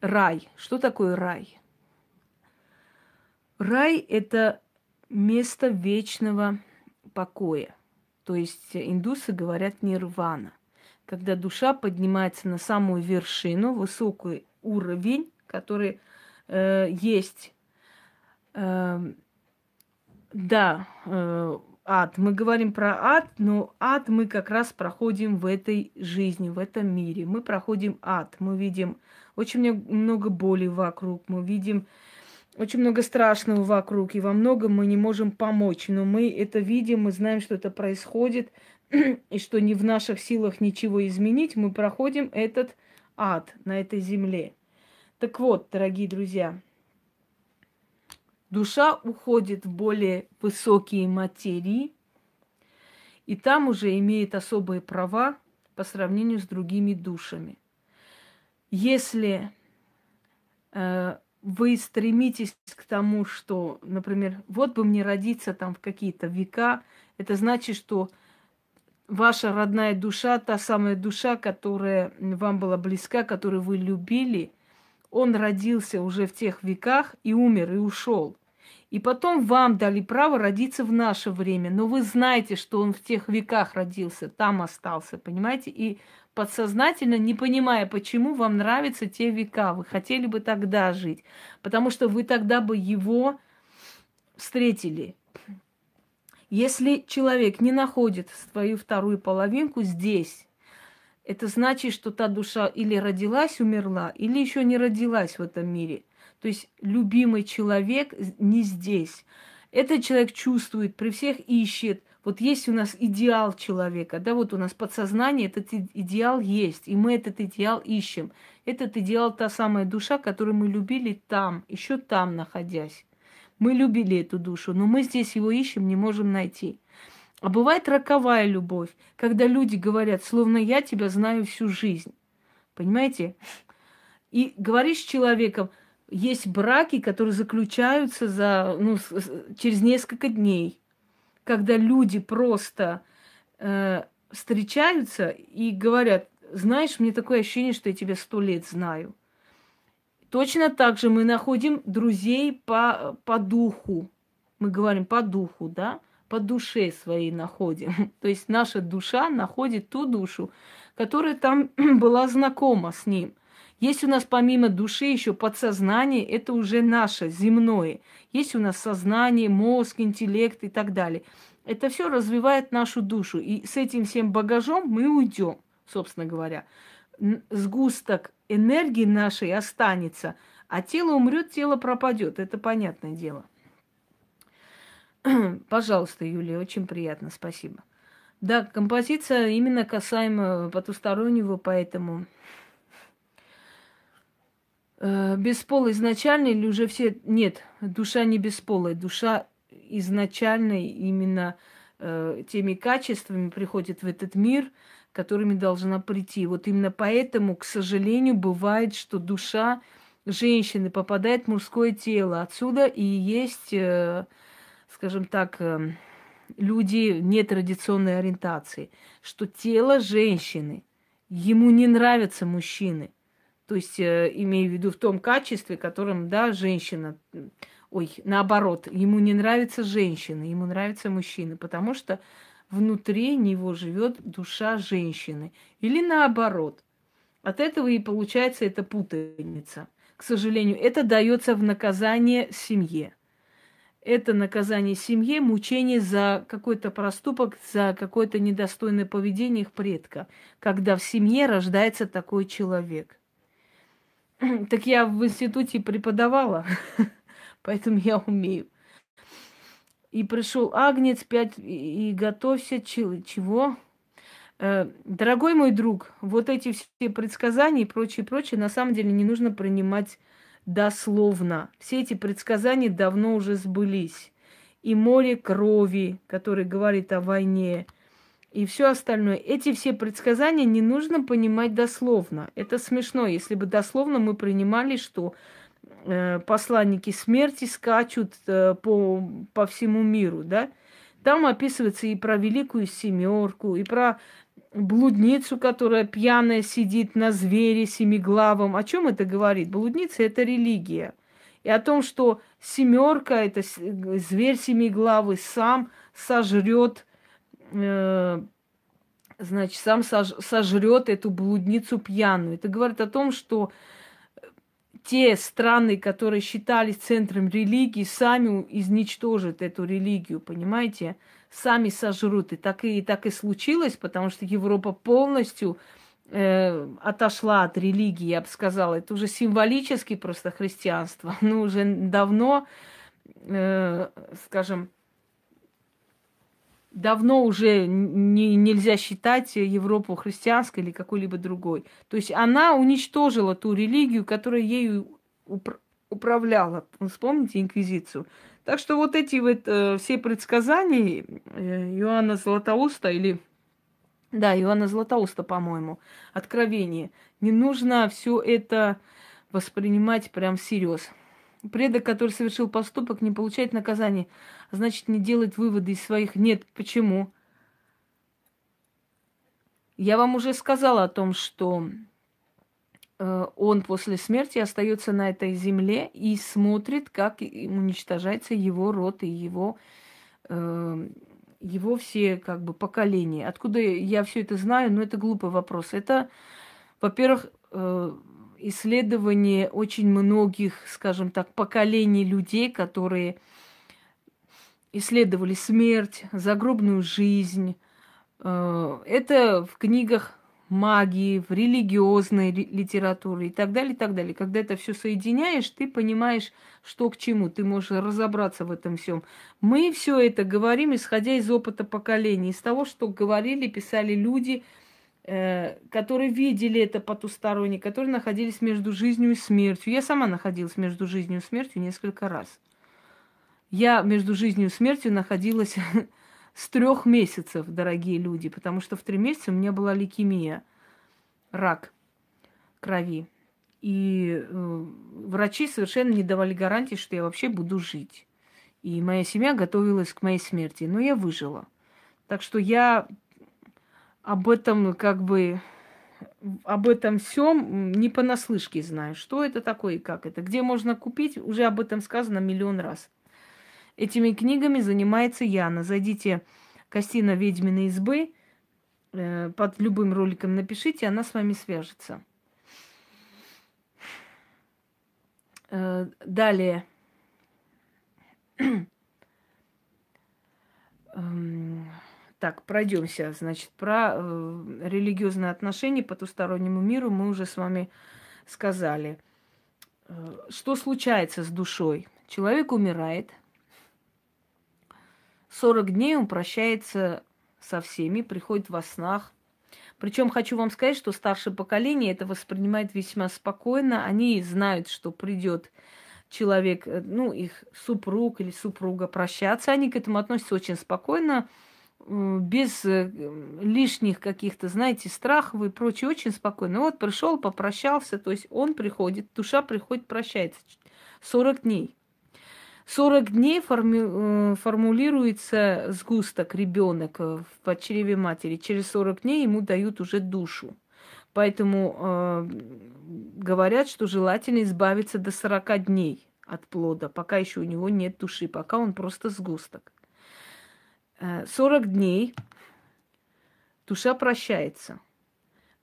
рай. Что такое рай? Рай – это место вечного покоя. То есть индусы говорят нирвана. Когда душа поднимается на самую вершину, высокий уровень, который э, есть, э, да, э, ад. Мы говорим про ад, но ад мы как раз проходим в этой жизни, в этом мире. Мы проходим ад. Мы видим очень много боли вокруг, мы видим очень много страшного вокруг, и во многом мы не можем помочь. Но мы это видим, мы знаем, что это происходит, и что не в наших силах ничего изменить. Мы проходим этот ад на этой земле. Так вот, дорогие друзья, душа уходит в более высокие материи, и там уже имеет особые права по сравнению с другими душами. Если э, вы стремитесь к тому, что, например, вот бы мне родиться там в какие-то века, это значит, что ваша родная душа, та самая душа, которая вам была близка, которую вы любили, он родился уже в тех веках и умер, и ушел. И потом вам дали право родиться в наше время. Но вы знаете, что он в тех веках родился, там остался, понимаете? И подсознательно, не понимая, почему вам нравятся те века, вы хотели бы тогда жить, потому что вы тогда бы его встретили. Если человек не находит свою вторую половинку здесь, это значит, что та душа или родилась, умерла, или еще не родилась в этом мире. То есть любимый человек не здесь. Этот человек чувствует, при всех ищет. Вот есть у нас идеал человека, да, вот у нас подсознание, этот идеал есть, и мы этот идеал ищем. Этот идеал та самая душа, которую мы любили там, еще там находясь. Мы любили эту душу, но мы здесь его ищем, не можем найти. А бывает роковая любовь, когда люди говорят, словно я тебя знаю всю жизнь. Понимаете? И говоришь с человеком, есть браки, которые заключаются за, ну, через несколько дней, когда люди просто э, встречаются и говорят, знаешь, мне такое ощущение, что я тебя сто лет знаю. Точно так же мы находим друзей по, по духу. Мы говорим по духу, да? По душе своей находим. То есть наша душа находит ту душу, которая там была знакома с ним. Есть у нас помимо души еще подсознание, это уже наше, земное. Есть у нас сознание, мозг, интеллект и так далее. Это все развивает нашу душу. И с этим всем багажом мы уйдем, собственно говоря. Сгусток энергии нашей останется, а тело умрет, тело пропадет. Это понятное дело. Пожалуйста, Юлия, очень приятно, спасибо. Да, композиция именно касаемо потустороннего, поэтому э, бесполый изначально или уже все... Нет, душа не бесполая, душа изначально именно э, теми качествами приходит в этот мир – которыми должна прийти. Вот именно поэтому, к сожалению, бывает, что душа женщины попадает в мужское тело. Отсюда и есть, э, скажем так, э, люди нетрадиционной ориентации, что тело женщины, ему не нравятся мужчины. То есть, э, имею в виду в том качестве, которым, да, женщина, ой, наоборот, ему не нравятся женщины, ему нравятся мужчины, потому что внутри него живет душа женщины. Или наоборот. От этого и получается эта путаница. К сожалению, это дается в наказание семье. Это наказание семье, мучение за какой-то проступок, за какое-то недостойное поведение их предка, когда в семье рождается такой человек. Так я в институте преподавала, поэтому я умею. И пришел агнец, пять, и готовься, чего? Э, дорогой мой друг, вот эти все предсказания и прочее, прочее, на самом деле не нужно принимать дословно. Все эти предсказания давно уже сбылись. И море крови, который говорит о войне, и все остальное. Эти все предсказания не нужно понимать дословно. Это смешно, если бы дословно мы принимали, что Э, посланники смерти скачут э, по, по всему миру, да. Там описывается и про великую семерку, и про блудницу, которая пьяная сидит на звере семиглавом. О чем это говорит? Блудница это религия. И о том, что семерка это зверь семиглавый сам сожрет, э, значит, сам сож, сожрет эту блудницу пьяную. Это говорит о том, что те страны, которые считались центром религии, сами изничтожат эту религию, понимаете? Сами сожрут. И так и, так и случилось, потому что Европа полностью э, отошла от религии, я бы сказала. Это уже символически просто христианство. Ну, уже давно, э, скажем, давно уже не, нельзя считать Европу христианской или какой-либо другой. То есть она уничтожила ту религию, которая ею упр- управляла. Вспомните инквизицию. Так что вот эти вот э, все предсказания э, Иоанна Златоуста или да, Иоанна Златоуста, по-моему, откровение. Не нужно все это воспринимать прям всерьез. Предок, который совершил поступок, не получает наказание, а значит, не делает выводы из своих. Нет, почему? Я вам уже сказала о том, что э, он после смерти остается на этой земле и смотрит, как уничтожается его род и его, э, его все как бы поколения. Откуда я все это знаю? Ну, это глупый вопрос. Это, во-первых, э, исследование очень многих, скажем так, поколений людей, которые исследовали смерть, загробную жизнь. Э, это в книгах магии, в религиозной литературе и так далее, и так далее. Когда это все соединяешь, ты понимаешь, что к чему, ты можешь разобраться в этом всем. Мы все это говорим, исходя из опыта поколений, из того, что говорили, писали люди, которые видели это потусторонне, которые находились между жизнью и смертью. Я сама находилась между жизнью и смертью несколько раз. Я между жизнью и смертью находилась с трех месяцев, дорогие люди, потому что в три месяца у меня была лейкемия, рак крови. И э, врачи совершенно не давали гарантии, что я вообще буду жить. И моя семья готовилась к моей смерти, но я выжила. Так что я об этом как бы об этом всем не понаслышке знаю. Что это такое и как это? Где можно купить? Уже об этом сказано миллион раз. Этими книгами занимается Яна. Зайдите Костина Ведьмины избы, э, под любым роликом напишите, она с вами свяжется. Э, далее. Так, пройдемся. Значит, про э, религиозные отношения потустороннему миру мы уже с вами сказали. Э, что случается с душой? Человек умирает. 40 дней он прощается со всеми, приходит во снах. Причем хочу вам сказать, что старшее поколение это воспринимает весьма спокойно. Они знают, что придет человек, э, ну, их супруг или супруга прощаться. Они к этому относятся очень спокойно без э, лишних каких-то, знаете, страхов и прочее, очень спокойно. Вот пришел, попрощался, то есть он приходит, душа приходит, прощается. 40 дней. 40 дней форми, э, формулируется сгусток, ребенок в чреве матери. Через 40 дней ему дают уже душу. Поэтому э, говорят, что желательно избавиться до 40 дней от плода, пока еще у него нет души, пока он просто сгусток. 40 э, дней душа прощается.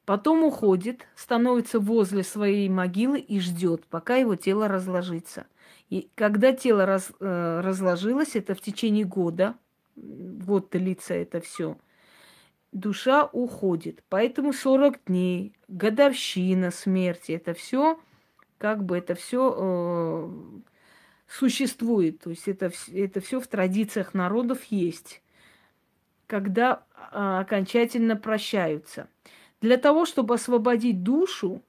Потом уходит, становится возле своей могилы и ждет, пока его тело разложится. И когда тело раз, э, разложилось, это в течение года, год длится это все, душа уходит. Поэтому 40 дней, годовщина смерти, это все, как бы это все э, существует. То есть это, это все в традициях народов есть когда а, окончательно прощаются. Для того, чтобы освободить душу,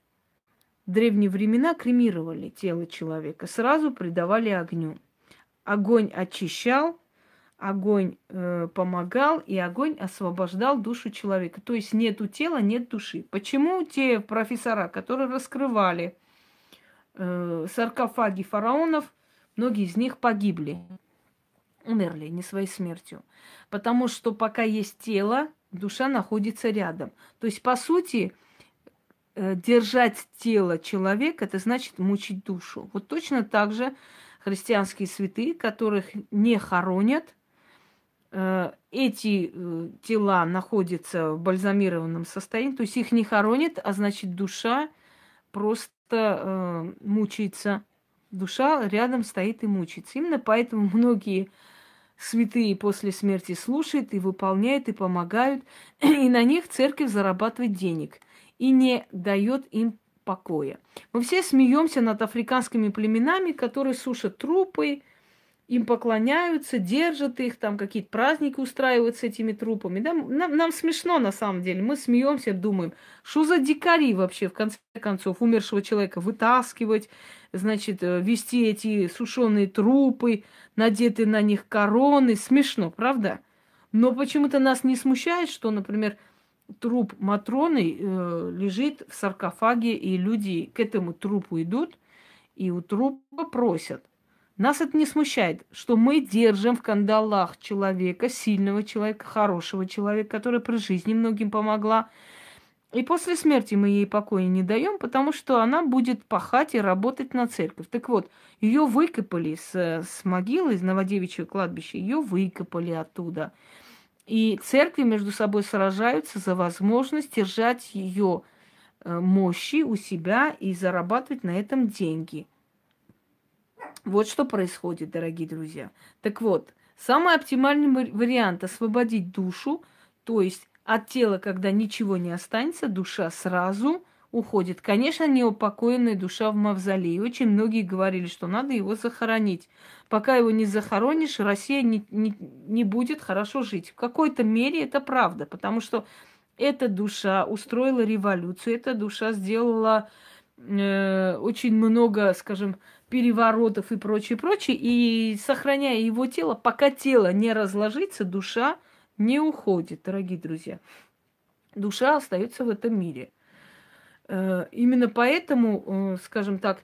в древние времена кремировали тело человека, сразу придавали огню. Огонь очищал, огонь э, помогал, и огонь освобождал душу человека. То есть нету тела, нет души. Почему те профессора, которые раскрывали э, саркофаги фараонов, многие из них погибли? умерли не своей смертью. Потому что пока есть тело, душа находится рядом. То есть, по сути, э, держать тело человека, это значит мучить душу. Вот точно так же христианские святые, которых не хоронят, э, эти э, тела находятся в бальзамированном состоянии, то есть их не хоронят, а значит душа просто мучается. Душа рядом стоит и мучается. Именно поэтому многие святые после смерти слушают и выполняют, и помогают, и на них церковь зарабатывает денег и не дает им покоя. Мы все смеемся над африканскими племенами, которые сушат трупы, им поклоняются, держат их, там какие-то праздники устраивают с этими трупами. Да? Нам, нам смешно на самом деле. Мы смеемся, думаем, что за дикари вообще, в конце концов, умершего человека вытаскивать, значит, э, вести эти сушеные трупы, надеты на них короны. Смешно, правда? Но почему-то нас не смущает, что, например, труп Матроны э, лежит в саркофаге, и люди к этому трупу идут и у трупа просят. Нас это не смущает, что мы держим в кандалах человека, сильного человека, хорошего человека, который при жизни многим помогла. И после смерти мы ей покоя не даем, потому что она будет пахать и работать на церковь. Так вот, ее выкопали с, с могилы, из Новодевичьего кладбища, ее выкопали оттуда. И церкви между собой сражаются за возможность держать ее э, мощи у себя и зарабатывать на этом деньги – вот что происходит, дорогие друзья. Так вот, самый оптимальный вариант освободить душу, то есть от тела, когда ничего не останется, душа сразу уходит. Конечно, неупокоенная душа в мавзолее. Очень многие говорили, что надо его захоронить. Пока его не захоронишь, Россия не, не, не будет хорошо жить. В какой-то мере это правда, потому что эта душа устроила революцию, эта душа сделала э, очень много, скажем, переворотов и прочее, прочее, и сохраняя его тело, пока тело не разложится, душа не уходит, дорогие друзья. Душа остается в этом мире. Э, именно поэтому, э, скажем так,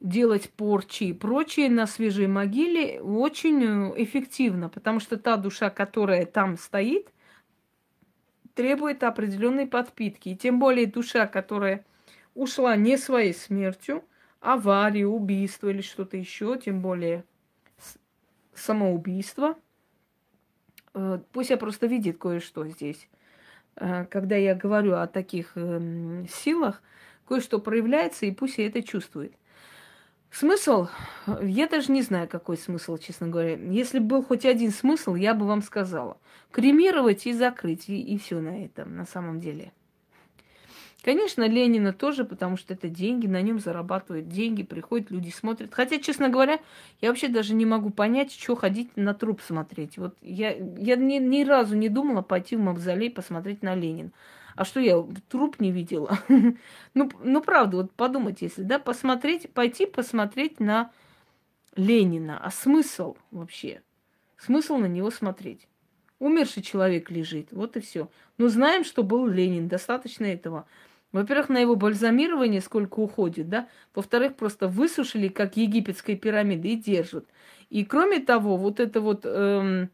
делать порчи и прочее на свежей могиле очень э, эффективно, потому что та душа, которая там стоит, требует определенной подпитки. И тем более душа, которая ушла не своей смертью – аварию, убийство или что-то еще, тем более самоубийство. Э, пусть я просто видит кое-что здесь. Э, когда я говорю о таких эм, силах, кое-что проявляется, и пусть я это чувствует. Смысл? Я даже не знаю, какой смысл, честно говоря. Если был хоть один смысл, я бы вам сказала. Кремировать и закрыть, и, и все на этом, на самом деле. Конечно, Ленина тоже, потому что это деньги, на нем зарабатывают деньги, приходят люди, смотрят. Хотя, честно говоря, я вообще даже не могу понять, что ходить на труп смотреть. Вот я, я ни, ни разу не думала пойти в мавзолей посмотреть на Ленина. А что я труп не видела? ну, ну, правда, вот подумать, если, да, посмотреть, пойти посмотреть на Ленина. А смысл вообще? Смысл на него смотреть? Умерший человек лежит, вот и все. Но знаем, что был Ленин, достаточно этого. Во-первых, на его бальзамирование сколько уходит, да? Во-вторых, просто высушили, как египетской пирамиды, и держат. И кроме того, вот это вот эм,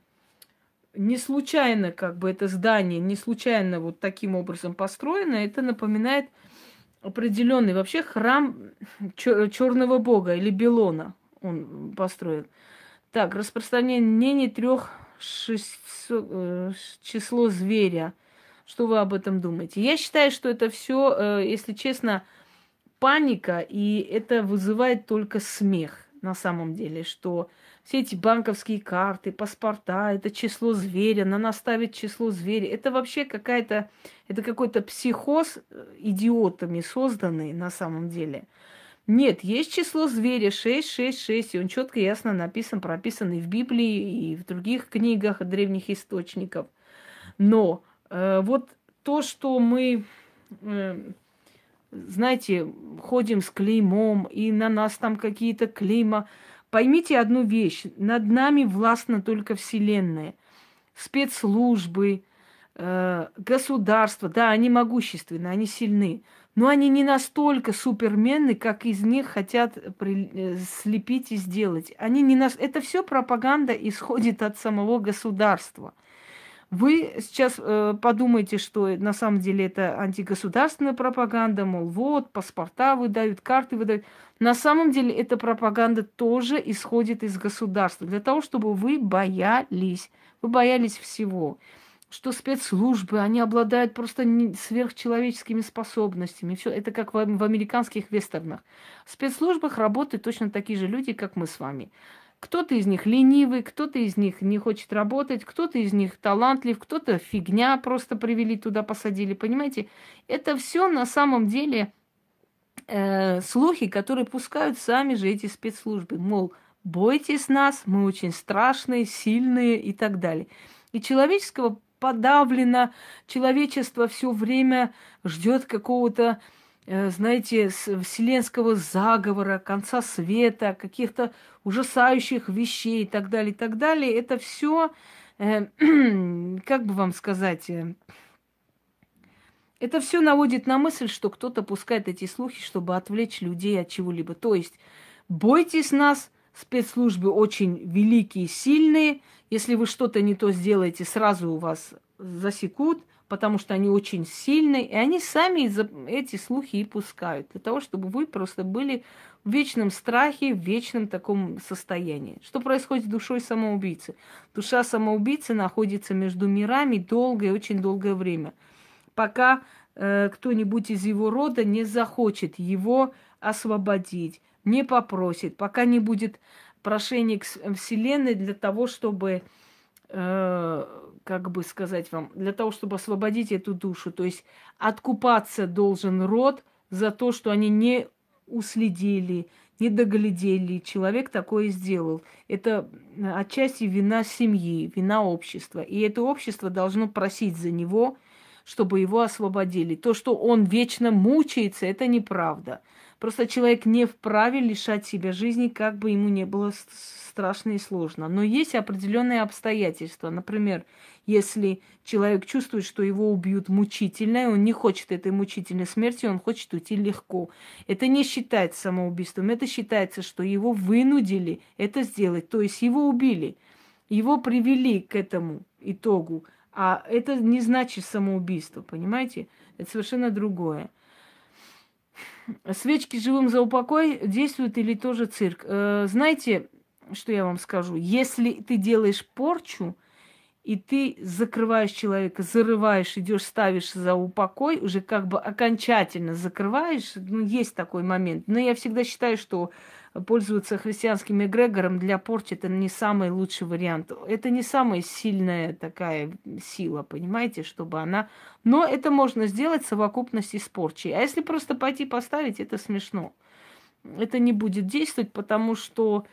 не случайно, как бы это здание, не случайно вот таким образом построено, это напоминает определенный вообще храм черного бога или Белона он построен. Так, распространение мнений трех э, число зверя – что вы об этом думаете? Я считаю, что это все, э, если честно, паника, и это вызывает только смех на самом деле, что все эти банковские карты, паспорта, это число зверя, на нас ставить число зверя. Это вообще какая-то, это какой-то психоз э, идиотами созданный на самом деле. Нет, есть число зверя 666, и он четко и ясно написан, прописан и в Библии, и в других книгах древних источников. Но вот то, что мы, э, знаете, ходим с клеймом, и на нас там какие-то клейма. Поймите одну вещь. Над нами властна только Вселенная. Спецслужбы, э, государства, да, они могущественны, они сильны. Но они не настолько суперменны, как из них хотят при... слепить и сделать. Они не нас... Это все пропаганда исходит от самого государства. Вы сейчас э, подумаете, что на самом деле это антигосударственная пропаганда, мол, вот, паспорта выдают, карты выдают. На самом деле эта пропаганда тоже исходит из государства, для того, чтобы вы боялись, вы боялись всего что спецслужбы, они обладают просто сверхчеловеческими способностями. Все это как в, в американских вестернах. В спецслужбах работают точно такие же люди, как мы с вами. Кто-то из них ленивый, кто-то из них не хочет работать, кто-то из них талантлив, кто-то фигня просто привели туда, посадили. Понимаете, это все на самом деле э, слухи, которые пускают сами же эти спецслужбы. Мол, бойтесь нас, мы очень страшные, сильные и так далее. И человеческого подавлено, человечество все время ждет какого-то знаете, вселенского заговора, конца света, каких-то ужасающих вещей и так далее, и так далее. Это все, э, как бы вам сказать, э, Это все наводит на мысль, что кто-то пускает эти слухи, чтобы отвлечь людей от чего-либо. То есть бойтесь нас, спецслужбы очень великие, сильные. Если вы что-то не то сделаете, сразу у вас засекут, потому что они очень сильные, и они сами эти слухи и пускают, для того, чтобы вы просто были в вечном страхе, в вечном таком состоянии. Что происходит с душой самоубийцы? Душа самоубийцы находится между мирами долгое, очень долгое время, пока э, кто-нибудь из его рода не захочет его освободить, не попросит, пока не будет прошения к Вселенной для того, чтобы, э, как бы сказать вам, для того, чтобы освободить эту душу. То есть откупаться должен род за то, что они не уследили, не доглядели. Человек такое сделал. Это отчасти вина семьи, вина общества. И это общество должно просить за него, чтобы его освободили. То, что он вечно мучается, это неправда. Просто человек не вправе лишать себя жизни, как бы ему не было страшно и сложно. Но есть определенные обстоятельства. Например, если человек чувствует, что его убьют мучительно, и он не хочет этой мучительной смерти, он хочет уйти легко. Это не считается самоубийством, это считается, что его вынудили это сделать, то есть его убили, его привели к этому итогу. А это не значит самоубийство, понимаете? Это совершенно другое. Свечки живым за упокой действуют или тоже цирк? Э, знаете, что я вам скажу? Если ты делаешь порчу, и ты закрываешь человека, зарываешь, идешь, ставишь за упокой, уже как бы окончательно закрываешь, ну, есть такой момент. Но я всегда считаю, что пользоваться христианским эгрегором для порчи это не самый лучший вариант. Это не самая сильная такая сила, понимаете, чтобы она... Но это можно сделать в совокупности с порчей. А если просто пойти поставить, это смешно. Это не будет действовать, потому что,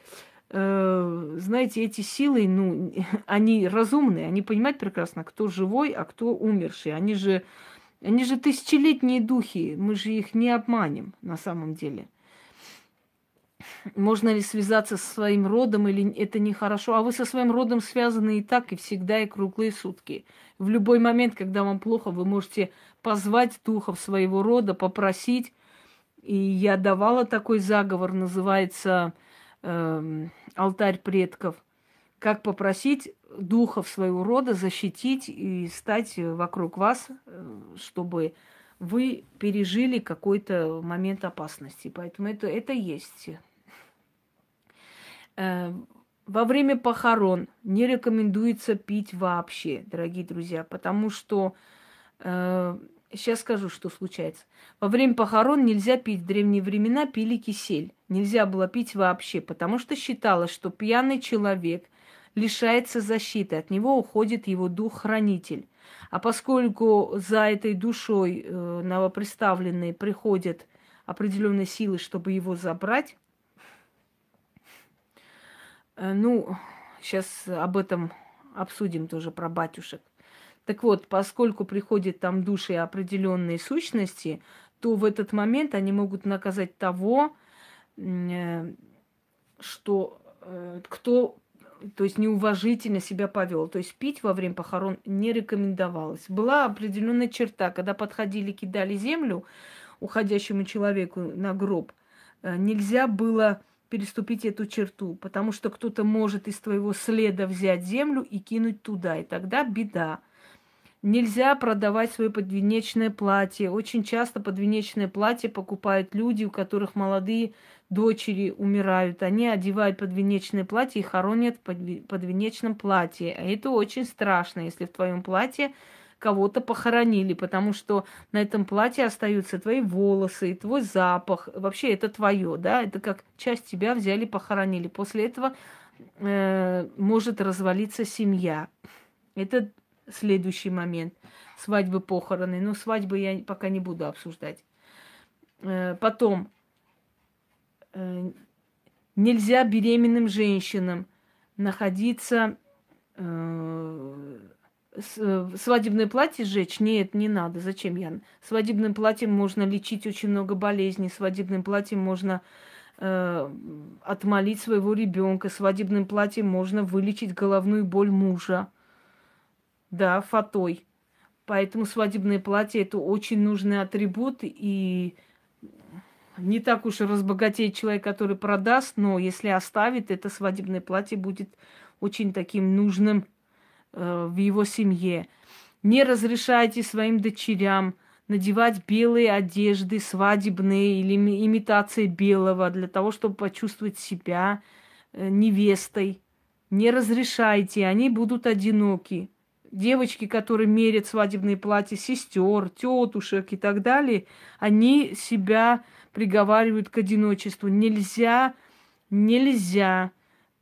знаете, эти силы, ну, они разумные, они понимают прекрасно, кто живой, а кто умерший. Они же, они же тысячелетние духи, мы же их не обманем на самом деле можно ли связаться со своим родом или это нехорошо. А вы со своим родом связаны и так, и всегда, и круглые сутки. В любой момент, когда вам плохо, вы можете позвать духов своего рода, попросить. И я давала такой заговор, называется э, алтарь предков. Как попросить духов своего рода защитить и стать вокруг вас, э, чтобы вы пережили какой-то момент опасности. Поэтому это, это есть. Э, во время похорон не рекомендуется пить вообще, дорогие друзья, потому что э, сейчас скажу, что случается. Во время похорон нельзя пить. В древние времена пили кисель. Нельзя было пить вообще, потому что считалось, что пьяный человек лишается защиты, от него уходит его дух-хранитель. А поскольку за этой душой э, новоприставленные приходят определенные силы, чтобы его забрать, Э, ну, сейчас об этом обсудим тоже про батюшек. Так вот, поскольку приходят там души определенные сущности, то в этот момент они могут наказать того, э, что э, кто, то есть неуважительно себя повел. То есть пить во время похорон не рекомендовалось. Была определенная черта, когда подходили, кидали землю уходящему человеку на гроб, нельзя было переступить эту черту, потому что кто-то может из твоего следа взять землю и кинуть туда, и тогда беда. Нельзя продавать свое подвенечное платье. Очень часто подвенечное платье покупают люди, у которых молодые дочери умирают. Они одевают подвенечное платье и хоронят в подвенечном платье. А это очень страшно, если в твоем платье кого-то похоронили, потому что на этом платье остаются твои волосы, твой запах. Вообще это твое, да, это как часть тебя взяли, похоронили. После этого э, может развалиться семья. Это следующий момент. Свадьбы, похороны. Но свадьбы я пока не буду обсуждать. Э, потом э, нельзя беременным женщинам находиться э, свадебное платье сжечь? Нет, не надо. Зачем, Ян? Свадебным платьем можно лечить очень много болезней. Свадебным платьем можно отмолить своего ребенка. Свадебным платьем можно вылечить головную боль мужа. Да, фатой. Поэтому свадебное платье это очень нужный атрибут, и не так уж и разбогатеет человек, который продаст, но если оставит, это свадебное платье будет очень таким нужным э, в его семье. Не разрешайте своим дочерям надевать белые одежды, свадебные или имитации белого, для того, чтобы почувствовать себя э, невестой. Не разрешайте, они будут одиноки. Девочки, которые мерят свадебные платья сестер, тетушек и так далее, они себя приговаривают к одиночеству. Нельзя, нельзя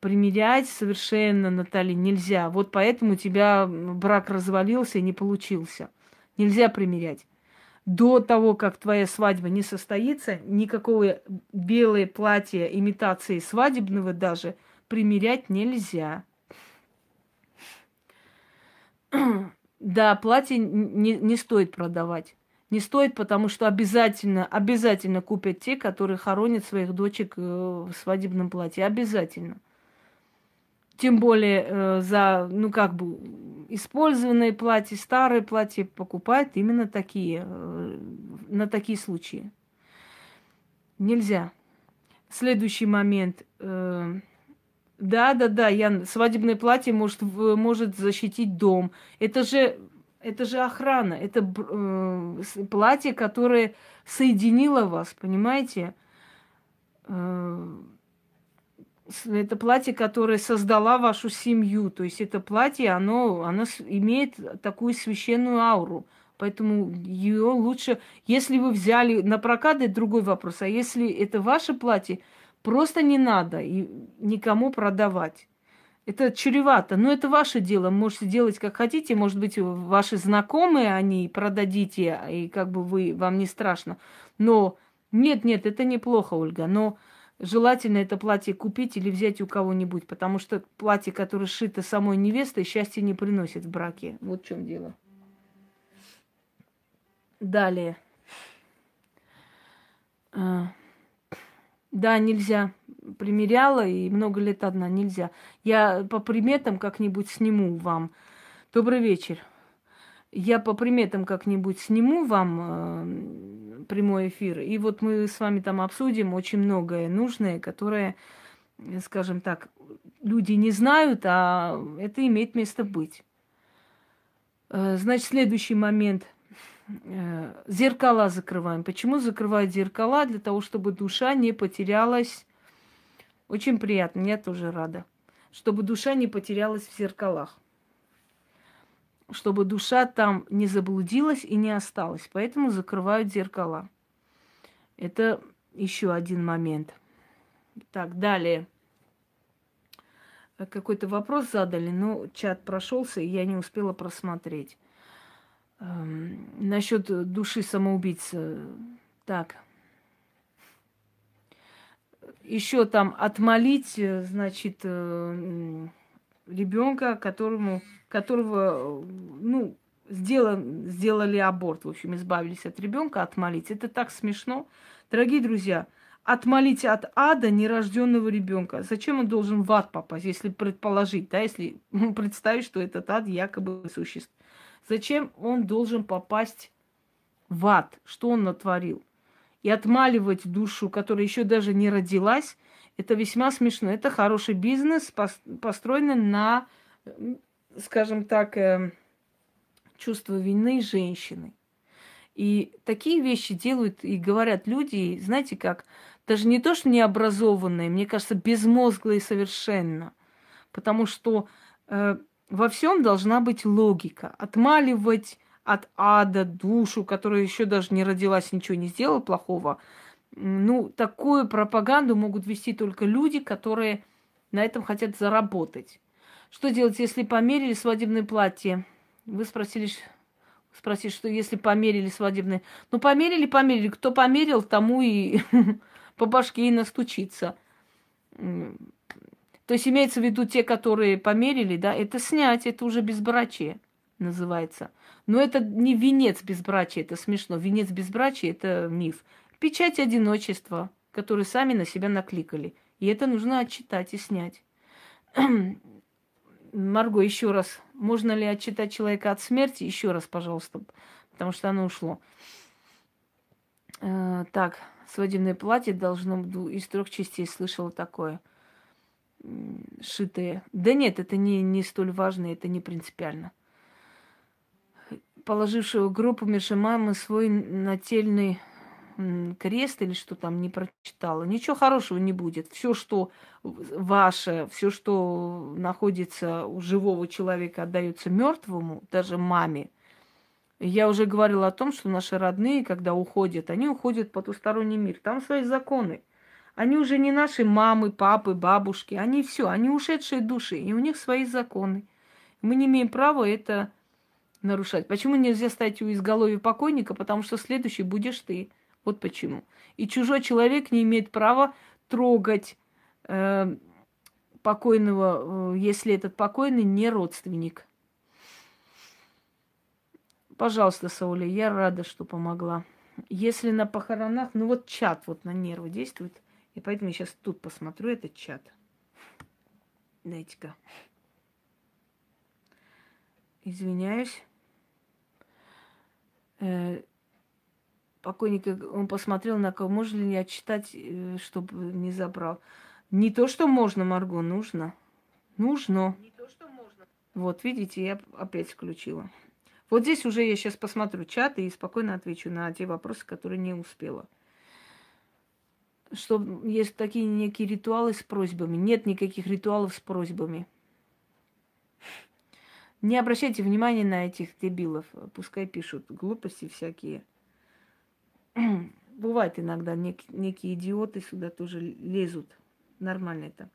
примерять совершенно, Наталья, нельзя. Вот поэтому у тебя брак развалился и не получился. Нельзя примерять. До того, как твоя свадьба не состоится, никакого белое платье имитации свадебного даже примерять нельзя. Да, платье не, не стоит продавать. Не стоит, потому что обязательно, обязательно купят те, которые хоронят своих дочек э, в свадебном платье. Обязательно. Тем более э, за, ну как бы, использованные платья, старые платья покупают именно такие, э, на такие случаи. Нельзя. Следующий момент. Э, да, да, да, я свадебное платье может, может защитить дом. Это же, это же охрана, это э, платье, которое соединило вас, понимаете? Э, это платье, которое создала вашу семью. То есть это платье, оно, оно имеет такую священную ауру. Поэтому ее лучше, если вы взяли на прокат, это другой вопрос. А если это ваше платье, просто не надо и никому продавать. Это чревато, но это ваше дело. Можете делать как хотите. Может быть, ваши знакомые они продадите, и как бы вы, вам не страшно. Но нет, нет, это неплохо, Ольга. Но желательно это платье купить или взять у кого-нибудь, потому что платье, которое сшито самой невестой, счастья не приносит в браке. Вот в чем дело. Далее. Да, нельзя. Примеряла и много лет одна нельзя. Я по приметам как-нибудь сниму вам. Добрый вечер. Я по приметам как-нибудь сниму вам прямой эфир. И вот мы с вами там обсудим очень многое нужное, которое, скажем так, люди не знают, а это имеет место быть. Э, значит, следующий момент. Э, зеркала закрываем. Почему закрывают зеркала? Для того, чтобы душа не потерялась. Очень приятно, я тоже рада. Чтобы душа не потерялась в зеркалах чтобы душа там не заблудилась и не осталась. Поэтому закрывают зеркала. Это еще один момент. Так, далее. Какой-то вопрос задали, но чат прошелся, и я не успела просмотреть. Эм, насчет души самоубийцы. Так. Еще там отмолить, значит, э, ребенка, которому, которого, ну, сделал, сделали аборт, в общем, избавились от ребенка, отмолить. Это так смешно. Дорогие друзья, отмолить от ада нерожденного ребенка. Зачем он должен в ад попасть, если предположить, да, если представить, что этот ад якобы существует? Зачем он должен попасть в ад? Что он натворил? И отмаливать душу, которая еще даже не родилась, это весьма смешно. Это хороший бизнес, построенный на, скажем так, э, чувство вины женщины. И такие вещи делают и говорят люди, знаете как, даже не то, что необразованные, мне кажется, безмозглые совершенно. Потому что э, во всем должна быть логика. Отмаливать от ада душу, которая еще даже не родилась, ничего не сделала плохого – ну, такую пропаганду могут вести только люди, которые на этом хотят заработать. Что делать, если померили свадебное платье? Вы спросили, спросили, что если померили свадебное... Ну, померили, померили. Кто померил, тому и по башке и настучится. То есть имеется в виду те, которые померили, да, это снять, это уже безбрачие называется. Но это не венец безбрачия, это смешно. Венец безбрачия – это миф. Печать одиночества, которую сами на себя накликали. И это нужно отчитать и снять. Марго, еще раз. Можно ли отчитать человека от смерти? Еще раз, пожалуйста, потому что оно ушло. Э, так, свадебное платье должно быть из трех частей. Слышала такое. Шитые. Да нет, это не, не столь важно, это не принципиально. Положившего группу мамы свой нательный крест или что там не прочитала. Ничего хорошего не будет. Все, что ваше, все, что находится у живого человека, отдается мертвому, даже маме. Я уже говорила о том, что наши родные, когда уходят, они уходят в потусторонний мир. Там свои законы. Они уже не наши мамы, папы, бабушки. Они все, они ушедшие души, и у них свои законы. Мы не имеем права это нарушать. Почему нельзя стать у изголовья покойника? Потому что следующий будешь ты. Вот почему. И чужой человек не имеет права трогать э, покойного, если этот покойный не родственник. Пожалуйста, Сауля, я рада, что помогла. Если на похоронах, ну вот чат вот на нервы действует, и поэтому я сейчас тут посмотрю этот чат. Дайте-ка. Извиняюсь. Э, покойник, он посмотрел на кого, можно ли отчитать, э, чтобы не забрал. Не то, что можно, Марго, нужно. Нужно. Не то, что можно. Вот, видите, я опять включила. Вот здесь уже я сейчас посмотрю чат и спокойно отвечу на те вопросы, которые не успела. Что есть такие некие ритуалы с просьбами. Нет никаких ритуалов с просьбами. Не обращайте внимания на этих дебилов. Пускай пишут глупости всякие. Бывает иногда нек- некие идиоты сюда тоже лезут. Нормально это.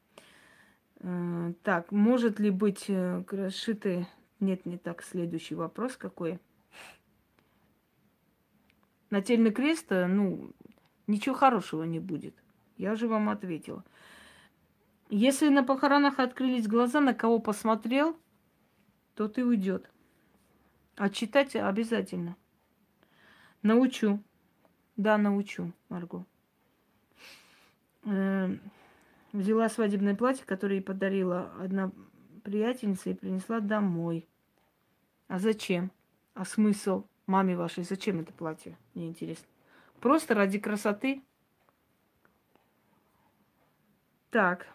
Э, так, может ли быть э. Нет, не так. Следующий вопрос какой? Нательный крест, э, ну, ничего хорошего не будет. Я же вам ответила. Если на похоронах открылись глаза, на кого посмотрел, то ты уйдет. А читать обязательно. Научу. Да, научу, Марго. Э, взяла свадебное платье, которое ей подарила одна приятельница, и принесла домой. А зачем? А смысл маме вашей? Зачем это платье? Мне интересно. Просто ради красоты? Так,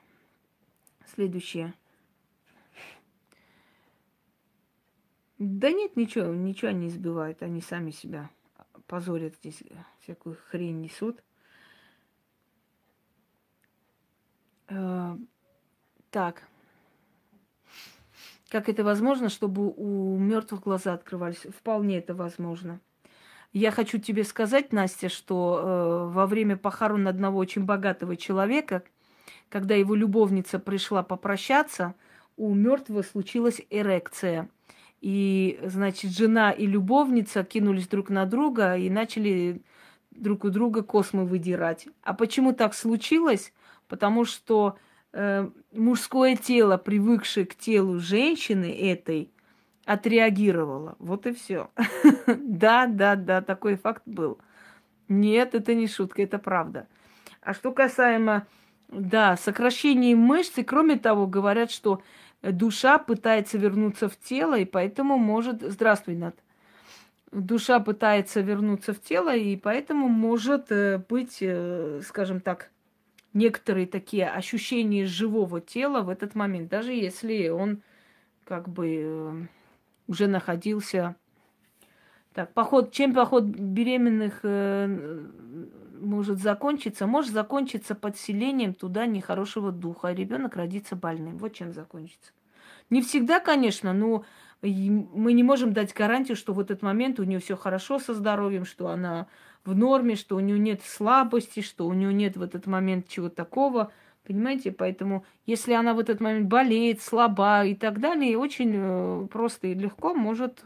следующее. Да нет, ничего, ничего не избивают, они сами себя позорят здесь, всякую хрень несут. Э, так. Как это возможно, чтобы у мертвых глаза открывались? Вполне это возможно. Я хочу тебе сказать, Настя, что э, во время похорон одного очень богатого человека, когда его любовница пришла попрощаться, у мертвого случилась эрекция. И, значит, жена и любовница кинулись друг на друга и начали друг у друга космы выдирать. А почему так случилось? Потому что э, мужское тело, привыкшее к телу женщины этой, отреагировало. Вот и все. да, да, да, такой факт был. Нет, это не шутка, это правда. А что касаемо, да, сокращения мышц, и кроме того, говорят, что душа пытается вернуться в тело, и поэтому может... Здравствуй, Над. Душа пытается вернуться в тело, и поэтому может э, быть, э, скажем так, некоторые такие ощущения живого тела в этот момент, даже если он как бы э, уже находился. Так, поход, чем поход беременных может закончиться? Может закончиться подселением туда нехорошего духа, а ребенок родится больным. Вот чем закончится. Не всегда, конечно, но мы не можем дать гарантию, что в этот момент у нее все хорошо со здоровьем, что она в норме, что у нее нет слабости, что у нее нет в этот момент чего такого. Понимаете? Поэтому, если она в этот момент болеет, слаба и так далее, очень э, просто и легко может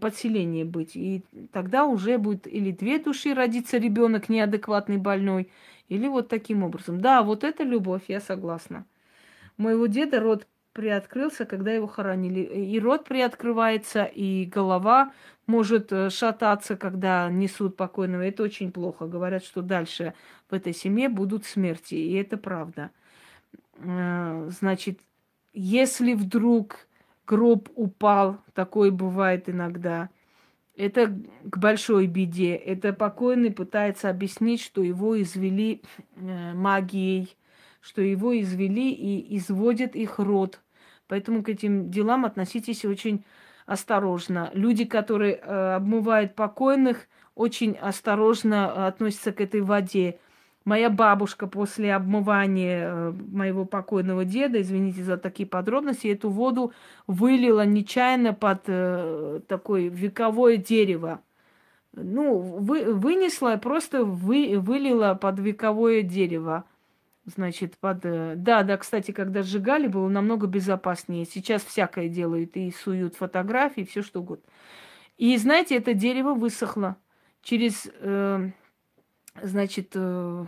подселение быть. И тогда уже будет или две души родиться ребенок неадекватный, больной, или вот таким образом. Да, вот это любовь, я согласна. моего деда род приоткрылся, когда его хоронили. И рот приоткрывается, и голова может э, шататься, когда несут покойного. Это очень плохо. Говорят, что дальше в этой семье будут смерти, и это правда. Э, значит, Если вдруг гроб упал, такое бывает иногда, это к большой беде. Это покойный пытается объяснить, что его извели э, магией, что его извели и изводят их род. Поэтому к этим делам относитесь очень осторожно. Люди, которые э, обмывают покойных, очень осторожно относятся к этой воде. Моя бабушка после обмывания э, моего покойного деда, извините за такие подробности, эту воду вылила нечаянно под э, такое вековое дерево. Ну, вы, вынесла, просто вы, вылила под вековое дерево. Значит, под... Э, да, да, кстати, когда сжигали, было намного безопаснее. Сейчас всякое делают и суют фотографии, все что угодно. И знаете, это дерево высохло. Через э, значит, э,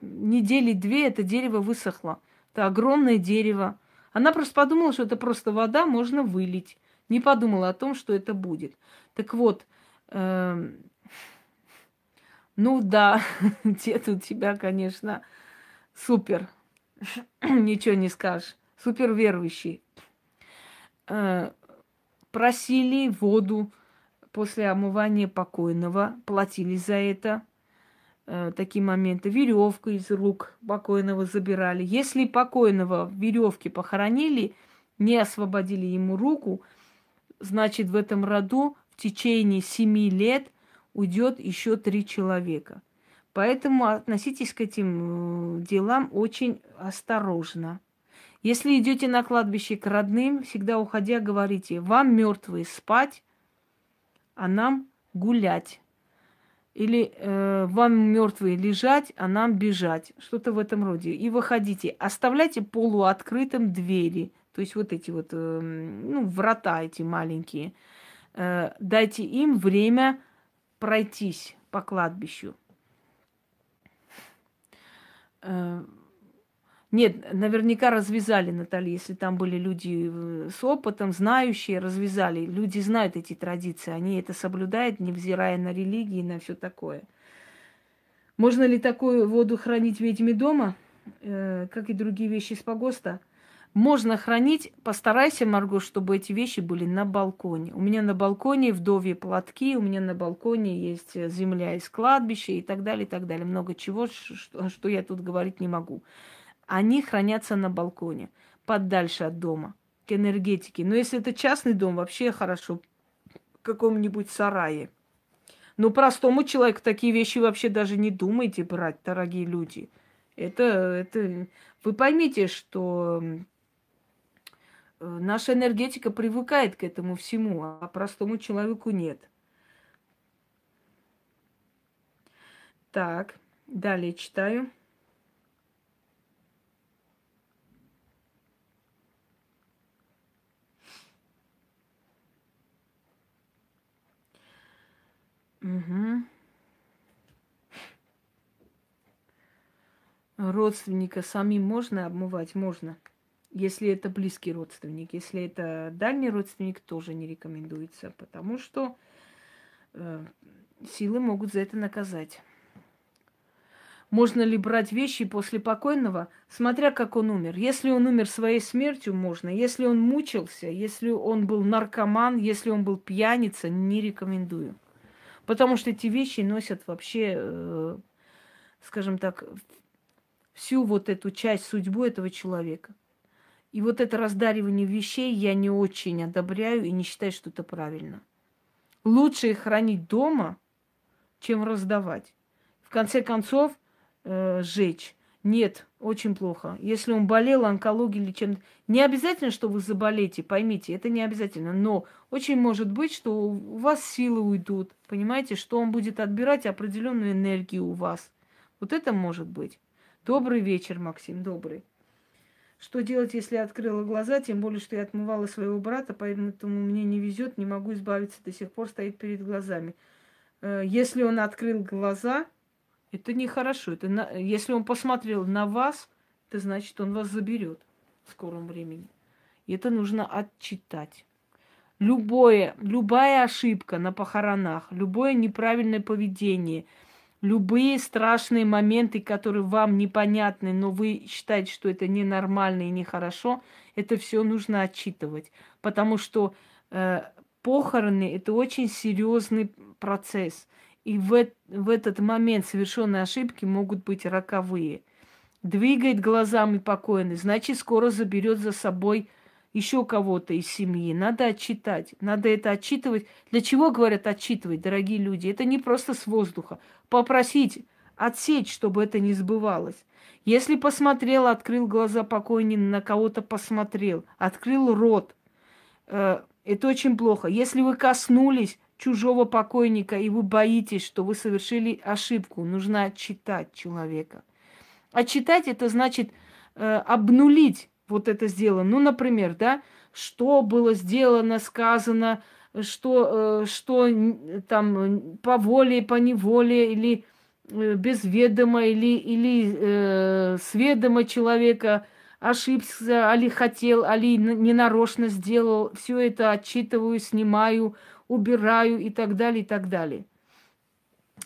недели две это дерево высохло. Это огромное дерево. Она просто подумала, что это просто вода, можно вылить. Не подумала о том, что это будет. Так вот, э, ну да, дед у тебя, конечно, супер. Ничего не скажешь. Супер верующий. Э, просили воду после омывания покойного, платили за это э, такие моменты. Веревку из рук покойного забирали. Если покойного в веревке похоронили, не освободили ему руку, значит, в этом роду в течение семи лет уйдет еще три человека. Поэтому относитесь к этим э, делам очень осторожно. Если идете на кладбище к родным, всегда уходя говорите, вам мертвые спать, а нам гулять. Или э, вам мертвые лежать, а нам бежать. Что-то в этом роде. И выходите. Оставляйте полуоткрытым двери. То есть вот эти вот, э, ну, врата эти маленькие. Э, дайте им время пройтись по кладбищу. Э, нет, наверняка развязали, Наталья, если там были люди э, с опытом, знающие, развязали. Люди знают эти традиции, они это соблюдают, невзирая на религии и на все такое. Можно ли такую воду хранить ведьме дома, э, как и другие вещи из погоста? Можно хранить, постарайся, Марго, чтобы эти вещи были на балконе. У меня на балконе вдовье платки, у меня на балконе есть э, земля из кладбища и так далее, и так далее. Много чего, что, что я тут говорить не могу они хранятся на балконе, подальше от дома, к энергетике. Но если это частный дом, вообще хорошо, в каком-нибудь сарае. Но простому человеку такие вещи вообще даже не думайте брать, дорогие люди. Это, это... Вы поймите, что наша энергетика привыкает к этому всему, а простому человеку нет. Так, далее читаю. Угу. Родственника самим можно обмывать? Можно. Если это близкий родственник. Если это дальний родственник, тоже не рекомендуется, потому что э, силы могут за это наказать. Можно ли брать вещи после покойного, смотря как он умер. Если он умер своей смертью, можно. Если он мучился, если он был наркоман, если он был пьяница, не рекомендую. Потому что эти вещи носят вообще, э, скажем так, всю вот эту часть судьбы этого человека. И вот это раздаривание вещей я не очень одобряю и не считаю, что это правильно. Лучше их хранить дома, чем раздавать. В конце концов, э, сжечь. Нет, очень плохо. Если он болел онкологией или чем-то. Не обязательно, что вы заболеете, поймите, это не обязательно. Но очень может быть, что у вас силы уйдут. Понимаете, что он будет отбирать определенную энергию у вас. Вот это может быть. Добрый вечер, Максим, добрый. Что делать, если я открыла глаза, тем более, что я отмывала своего брата, поэтому мне не везет, не могу избавиться, до сих пор стоит перед глазами. Э, если он открыл глаза, это нехорошо. Это на... Если он посмотрел на вас, это значит, он вас заберет в скором времени. И это нужно отчитать. Любое, любая ошибка на похоронах, любое неправильное поведение, Любые страшные моменты, которые вам непонятны, но вы считаете, что это ненормально и нехорошо, это все нужно отчитывать. Потому что э, похороны это очень серьезный процесс. И в, в этот момент совершенные ошибки могут быть роковые. Двигает глазами покойный, значит, скоро заберет за собой еще кого-то из семьи. Надо отчитать, надо это отчитывать. Для чего, говорят, отчитывать, дорогие люди? Это не просто с воздуха. Попросить, отсечь, чтобы это не сбывалось. Если посмотрел, открыл глаза покойный, на кого-то посмотрел, открыл рот, э, это очень плохо. Если вы коснулись чужого покойника, и вы боитесь, что вы совершили ошибку, нужно отчитать человека. Отчитать это значит э, обнулить вот это сделано. Ну, например, да, что было сделано, сказано, что, э, что там по воле, по неволе, или э, без ведома, или, или э, с человека ошибся, али хотел, али ненарочно сделал. Все это отчитываю, снимаю, убираю и так далее, и так далее.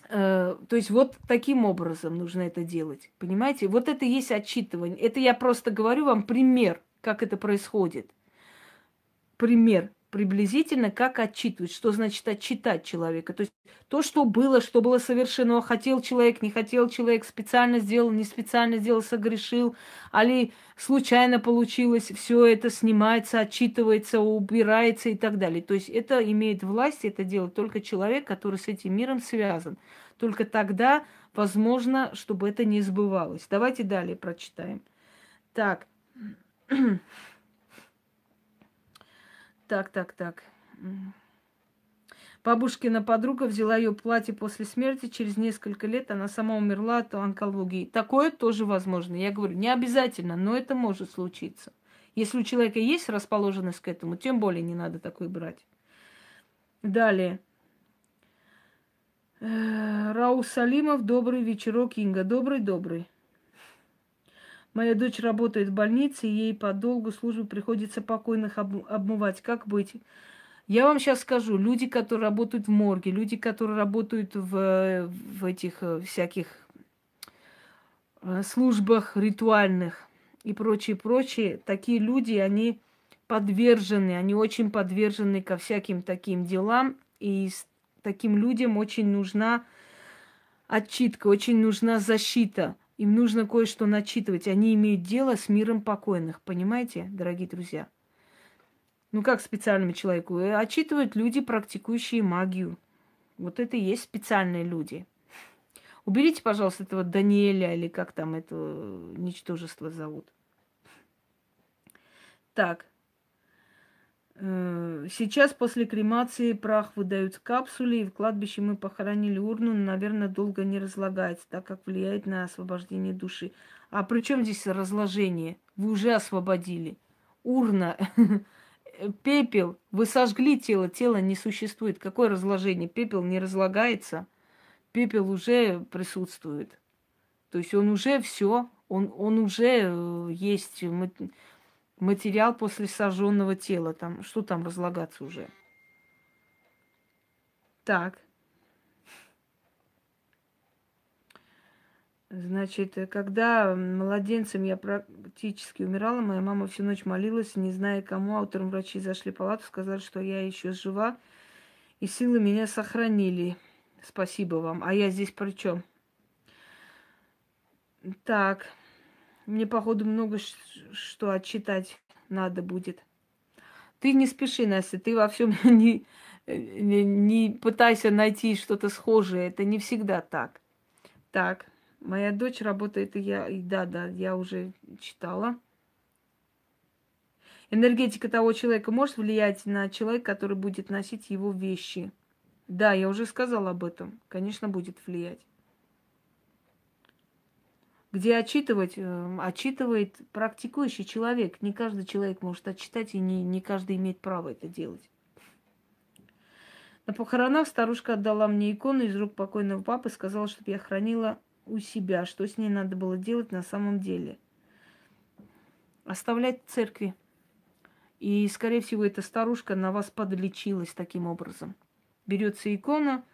Э, то есть вот таким образом нужно это делать. Понимаете? Вот это и есть отчитывание. Это я просто говорю вам пример, как это происходит. Пример приблизительно, как отчитывать, что значит отчитать человека. То есть то, что было, что было совершено, хотел человек, не хотел человек, специально сделал, не специально сделал, согрешил, али случайно получилось, все это снимается, отчитывается, убирается и так далее. То есть это имеет власть, это делает только человек, который с этим миром связан. Только тогда возможно, чтобы это не сбывалось. Давайте далее прочитаем. Так. Так, так, так. Бабушкина подруга взяла ее платье после смерти. Через несколько лет она сама умерла от онкологии. Такое тоже возможно. Я говорю, не обязательно, но это может случиться. Если у человека есть расположенность к этому, тем более не надо такой брать. Далее. Э, Рау Салимов, добрый вечерок, Инга. Добрый-добрый. Моя дочь работает в больнице, и ей по долгу службы приходится покойных обмывать. Как быть? Я вам сейчас скажу, люди, которые работают в морге, люди, которые работают в, в этих э, всяких э, службах ритуальных и прочее, прочее, такие люди, они подвержены, они очень подвержены ко всяким таким делам, и таким людям очень нужна отчитка, очень нужна защита – им нужно кое-что начитывать. Они имеют дело с миром покойных. Понимаете, дорогие друзья? Ну как специальному человеку? Э, отчитывают люди, практикующие магию. Вот это и есть специальные люди. Уберите, пожалуйста, этого Даниэля или как там это ничтожество зовут. Так. Э, сейчас после кремации прах выдают в капсуле, и в кладбище мы похоронили урну, но, наверное, долго не разлагается, так как влияет на освобождение души. А при чем здесь разложение? Вы уже освободили. Урна, пепел, вы сожгли тело, тело не существует. Какое разложение? Пепел не разлагается, пепел уже присутствует. То есть он уже все, он, он уже э, есть материал после сожженного тела. Там, что там разлагаться уже? Так. Значит, когда младенцем я практически умирала, моя мама всю ночь молилась, не зная кому, а утром врачи зашли в палату, сказали, что я еще жива, и силы меня сохранили. Спасибо вам. А я здесь при чем? Так. Мне, походу, много что отчитать надо будет. Ты не спеши, Настя, ты во всем не, не, не пытайся найти что-то схожее. Это не всегда так. Так, моя дочь работает, и я, и да, да, я уже читала. Энергетика того человека может влиять на человека, который будет носить его вещи. Да, я уже сказала об этом. Конечно, будет влиять где отчитывать, э, отчитывает практикующий человек. Не каждый человек может отчитать, и не, не каждый имеет право это делать. На похоронах старушка отдала мне икону из рук покойного папы, сказала, чтобы я хранила у себя. Что с ней надо было делать на самом деле? Оставлять в церкви. И, скорее всего, эта старушка на вас подлечилась таким образом. Берется икона,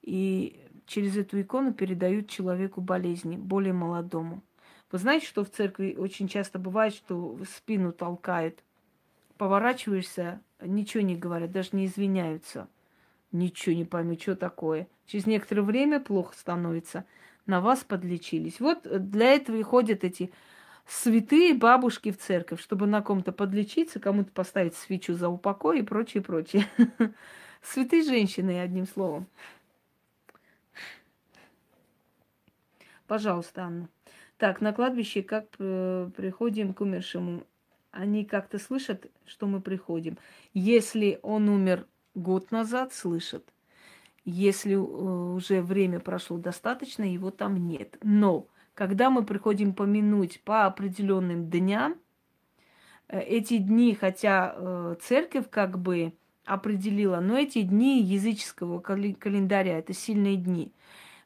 и через эту икону передают человеку болезни, более молодому. Вы знаете, что в церкви очень часто бывает, что спину толкают. Поворачиваешься, ничего не говорят, даже не извиняются. Ничего не пойму, что такое. Через некоторое время плохо становится. На вас подлечились. Вот для этого и ходят эти святые бабушки в церковь, чтобы на ком-то подлечиться, кому-то поставить свечу за упокой и прочее, прочее. Святые женщины, одним словом. Пожалуйста, Анна. Так, на кладбище как э, приходим к умершему? Они как-то слышат, что мы приходим. Если он умер год назад, слышат. Если э, уже время прошло достаточно, его там нет. Но когда мы приходим помянуть по определенным дням, э, эти дни, хотя э, церковь как бы определила, но эти дни языческого календаря, это сильные дни.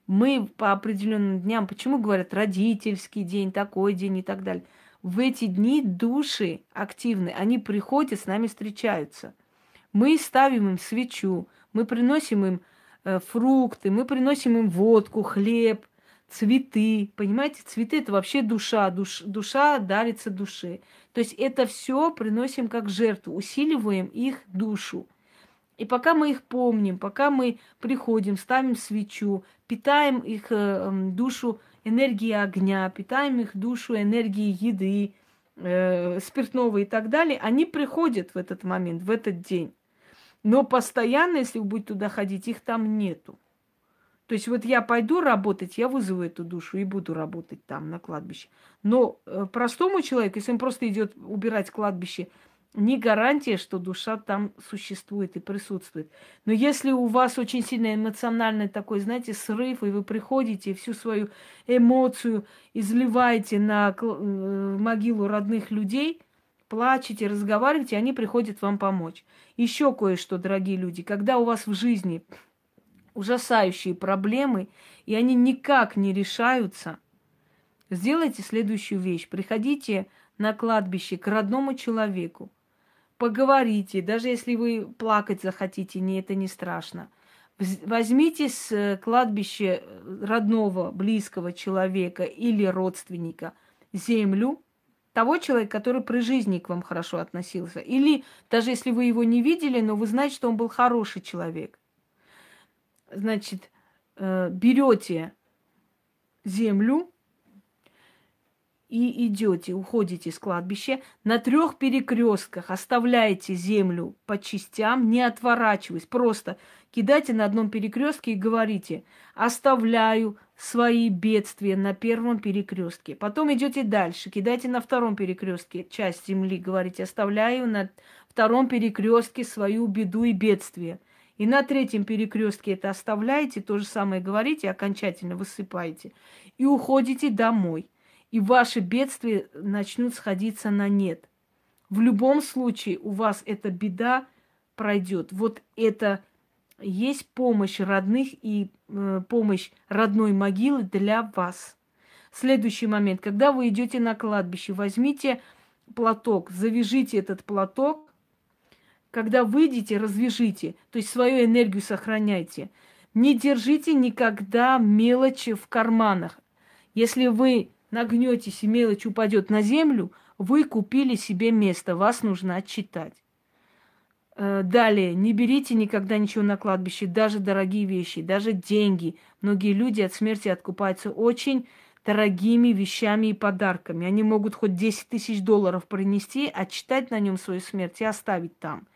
Мы по определенным дням, почему говорят родительский день, такой день и так далее. В эти дни души активны, они приходят, с нами встречаются. Мы ставим им свечу, мы приносим им э, фрукты, мы приносим им водку, хлеб – цветы. Понимаете, цветы это вообще душа. Душ, душа дарится душе. То есть это все приносим как жертву, усиливаем их душу. И пока мы их помним, пока мы приходим, ставим свечу, питаем их э, душу энергией огня, питаем их душу энергией еды, э, спиртного и так далее, они приходят в этот момент, в этот день. Но постоянно, если вы будете туда ходить, их там нету. То есть вот я пойду работать, я вызову эту душу и буду работать там, на кладбище. Но э, простому человеку, если он просто идет убирать кладбище, не гарантия, что душа там существует и присутствует. Но если у вас очень сильно эмоциональный такой, знаете, срыв, и вы приходите всю свою эмоцию изливаете на э, могилу родных людей, плачете, разговариваете, они приходят вам помочь. Еще кое-что, дорогие люди, когда у вас в жизни ужасающие проблемы, и они никак не решаются, сделайте следующую вещь. Приходите на кладбище к родному человеку, поговорите, даже если вы плакать захотите, не это не страшно. Возьмите с э, кладбища э, родного, близкого человека или родственника землю, того человека, который при жизни к вам хорошо относился. Или даже если вы его не видели, но вы знаете, что он был хороший человек значит, э, берете землю и идете, уходите с кладбища, на трех перекрестках оставляете землю по частям, не отворачиваясь, просто кидайте на одном перекрестке и говорите, оставляю свои бедствия на первом перекрестке. Потом идете дальше, кидайте на втором перекрестке часть земли, говорите, оставляю на втором перекрестке свою беду и бедствие. И на третьем перекрестке это оставляете, то же самое говорите, окончательно высыпаете. И уходите домой. И ваши бедствия начнут сходиться на нет. В любом случае у вас эта беда пройдет. Вот это есть помощь родных и э, помощь родной могилы для вас. Следующий момент. Когда вы идете на кладбище, возьмите платок, завяжите этот платок когда выйдете, развяжите, то есть свою энергию сохраняйте. Не держите никогда мелочи в карманах. Если вы нагнетесь и мелочь упадет на землю, вы купили себе место, вас нужно отчитать. Э, далее, не берите никогда ничего на кладбище, даже дорогие вещи, даже деньги. Многие люди от смерти откупаются очень дорогими вещами и подарками. Они могут хоть 10 тысяч долларов принести, отчитать на нем свою смерть и оставить там.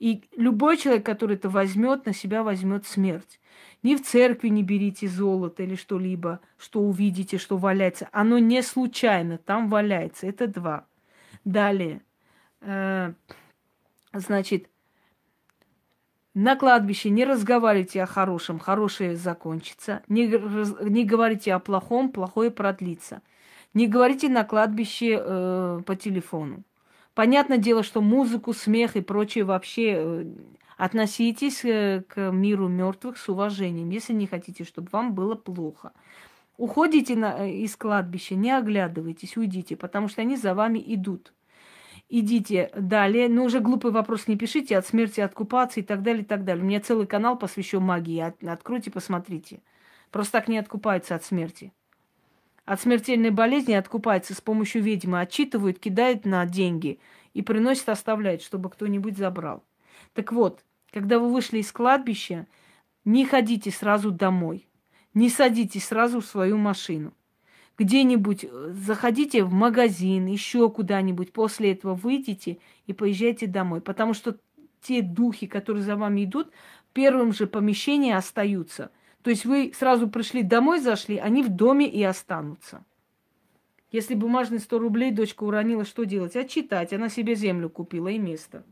И любой человек, который это возьмет, на себя возьмет смерть. Ни в церкви не берите золото или что-либо, что увидите, что валяется. Оно не случайно там валяется. Это два. Далее. Э, значит, на кладбище не разговаривайте о хорошем, хорошее закончится. Не, не говорите о плохом, плохое продлится. Не говорите на кладбище э, по телефону. Понятное дело, что музыку, смех и прочее вообще э, относитесь э, к миру мертвых с уважением, если не хотите, чтобы вам было плохо. Уходите на, э, из кладбища, не оглядывайтесь, уйдите, потому что они за вами идут. Идите далее. Но уже глупый вопрос не пишите, от смерти откупаться и так далее, и так далее. У меня целый канал посвящен магии. Откройте, посмотрите. Просто так не откупаются от смерти. От смертельной болезни откупаются с помощью ведьмы, отчитывают, кидают на деньги и приносят, оставляют, чтобы кто-нибудь забрал. Так вот, когда вы вышли из кладбища, не ходите сразу домой, не садитесь сразу в свою машину. Где-нибудь э, заходите в магазин, еще куда-нибудь, после этого выйдите и поезжайте домой. Потому что те духи, которые за вами идут, в первом же помещении остаются. То есть вы сразу пришли домой, зашли, они в доме и останутся. Если бумажные 100 рублей дочка уронила, что делать? Отчитать. Она себе землю купила и место.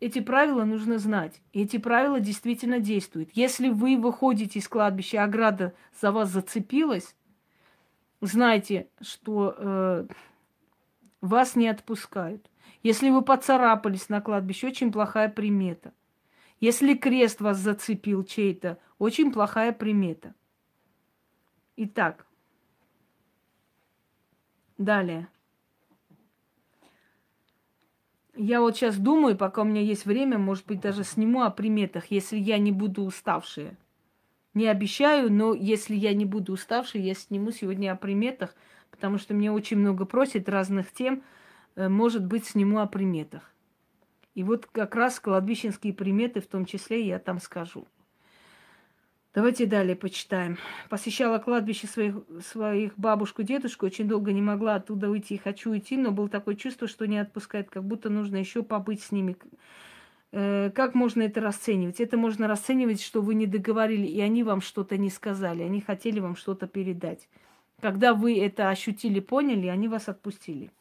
Эти правила нужно знать. И эти правила действительно действуют. Если вы выходите из кладбища, ограда за вас зацепилась, знайте, что э, вас не отпускают. Если вы поцарапались на кладбище, очень плохая примета. Если крест вас зацепил чей-то, очень плохая примета. Итак, далее. Я вот сейчас думаю, пока у меня есть время, может быть, даже сниму о приметах, если я не буду уставшая. Не обещаю, но если я не буду уставшей, я сниму сегодня о приметах, потому что мне очень много просят разных тем. Э, может быть, сниму о приметах. И вот как раз кладбищенские приметы в том числе я там скажу. Давайте далее почитаем. Посещала кладбище своих, своих бабушку, дедушку, очень долго не могла оттуда уйти. Хочу уйти, но было такое чувство, что не отпускает, как будто нужно еще побыть с ними. Э, как можно это расценивать? Это можно расценивать, что вы не договорили, и они вам что-то не сказали, они хотели вам что-то передать. Когда вы это ощутили, поняли, они вас отпустили.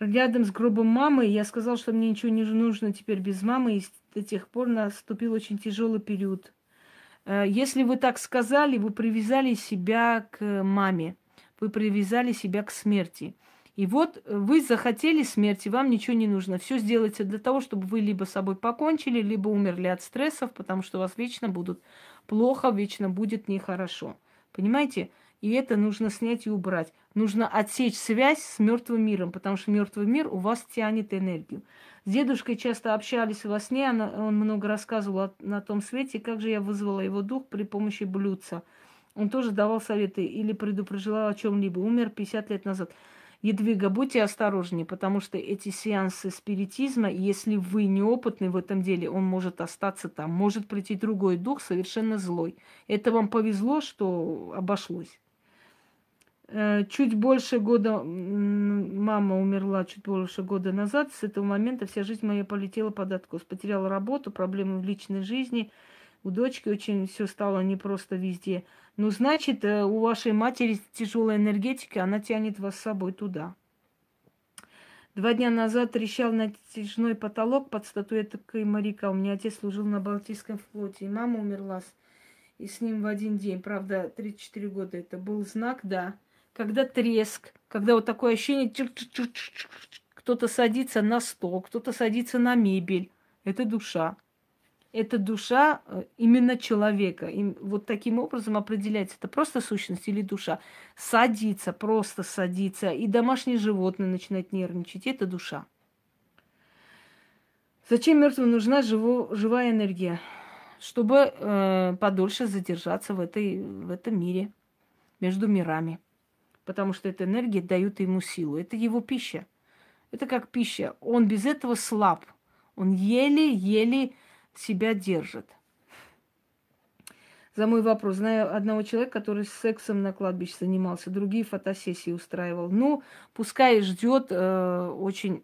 Рядом с гробом мамы я сказал, что мне ничего не нужно теперь без мамы, и до тех пор наступил очень тяжелый период если вы так сказали, вы привязали себя к маме, вы привязали себя к смерти. И вот вы захотели смерти, вам ничего не нужно. Все сделается для того, чтобы вы либо с собой покончили, либо умерли от стрессов, потому что у вас вечно будут плохо, вечно будет нехорошо. Понимаете? И это нужно снять и убрать. Нужно отсечь связь с мертвым миром, потому что мертвый мир у вас тянет энергию. С дедушкой часто общались во сне, она, он много рассказывал о, на том свете, как же я вызвала его дух при помощи блюдца. Он тоже давал советы или предупреждал о чем-либо. Умер 50 лет назад. Едвига, будьте осторожнее, потому что эти сеансы спиритизма, если вы неопытны в этом деле, он может остаться там. Может прийти другой дух, совершенно злой. Это вам повезло, что обошлось. Э, чуть больше года, мама умерла чуть больше года назад, с этого момента вся жизнь моя полетела под откос. Потеряла работу, проблемы в личной жизни, у дочки очень все стало непросто везде. Ну, значит, э, у вашей матери тяжелая энергетика, она тянет вас с собой туда. Два дня назад трещал натяжной потолок под статуэткой моряка. У меня отец служил на Балтийском флоте, и мама умерла и с ним в один день. Правда, 34 года. Это был знак, да когда треск, когда вот такое ощущение, кто-то садится на стол, кто-то садится на мебель. Это душа. Это душа э, именно человека. И вот таким образом определяется, это просто сущность или душа. Садится, просто садится. И домашнее животное начинает нервничать. Это душа. Зачем мертвым нужна живо, живая энергия? Чтобы э, подольше задержаться в, этой, в этом мире, между мирами потому что эта энергия дает ему силу. Это его пища. Это как пища. Он без этого слаб. Он еле-еле себя держит. За мой вопрос. Знаю одного человека, который сексом на кладбище занимался, другие фотосессии устраивал. Ну, пускай ждет э, очень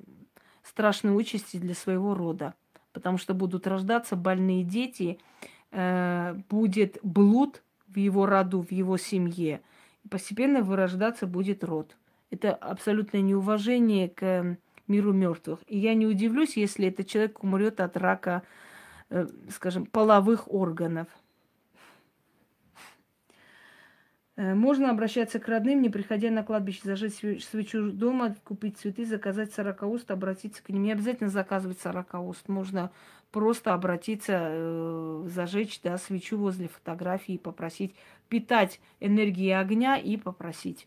страшной участи для своего рода, потому что будут рождаться больные дети, э, будет блуд в его роду, в его семье – постепенно вырождаться будет род. Это абсолютное неуважение к миру мертвых. И я не удивлюсь, если этот человек умрет от рака, э, скажем, половых органов. Э, можно обращаться к родным, не приходя на кладбище, зажечь свечу дома, купить цветы, заказать сорокауст, обратиться к ним. Не обязательно заказывать сорокауст. Можно просто обратиться, э, зажечь да, свечу возле фотографии и попросить питать энергией огня и попросить.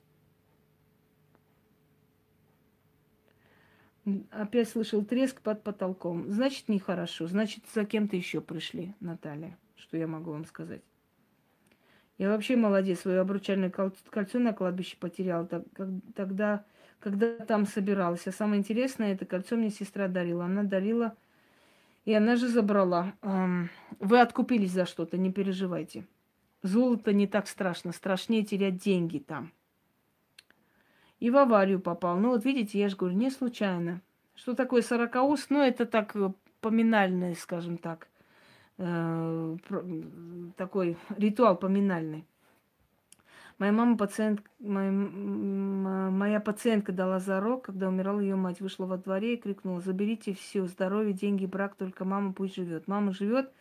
Опять слышал треск под потолком. Значит, нехорошо. Значит, за кем-то еще пришли, Наталья. что я могу вам сказать. Я вообще молодец, свое обручальное кольцо на кладбище потеряла тогда, когда там собиралась. А самое интересное, это кольцо мне сестра дарила. Она дарила, и она же забрала. Вы откупились за что-то, не переживайте. Золото не так страшно, страшнее терять деньги там. И в аварию попал. Ну вот видите, я же говорю, не случайно. Что такое сорокауст? Ну это так э, поминальное, скажем так. Э, такой ритуал поминальный. Моя мама пациент, моя, моя пациентка дала зарок, когда умирала ее мать, вышла во дворе и крикнула: "Заберите все, здоровье, деньги, брак, только мама пусть живет". Мама живет,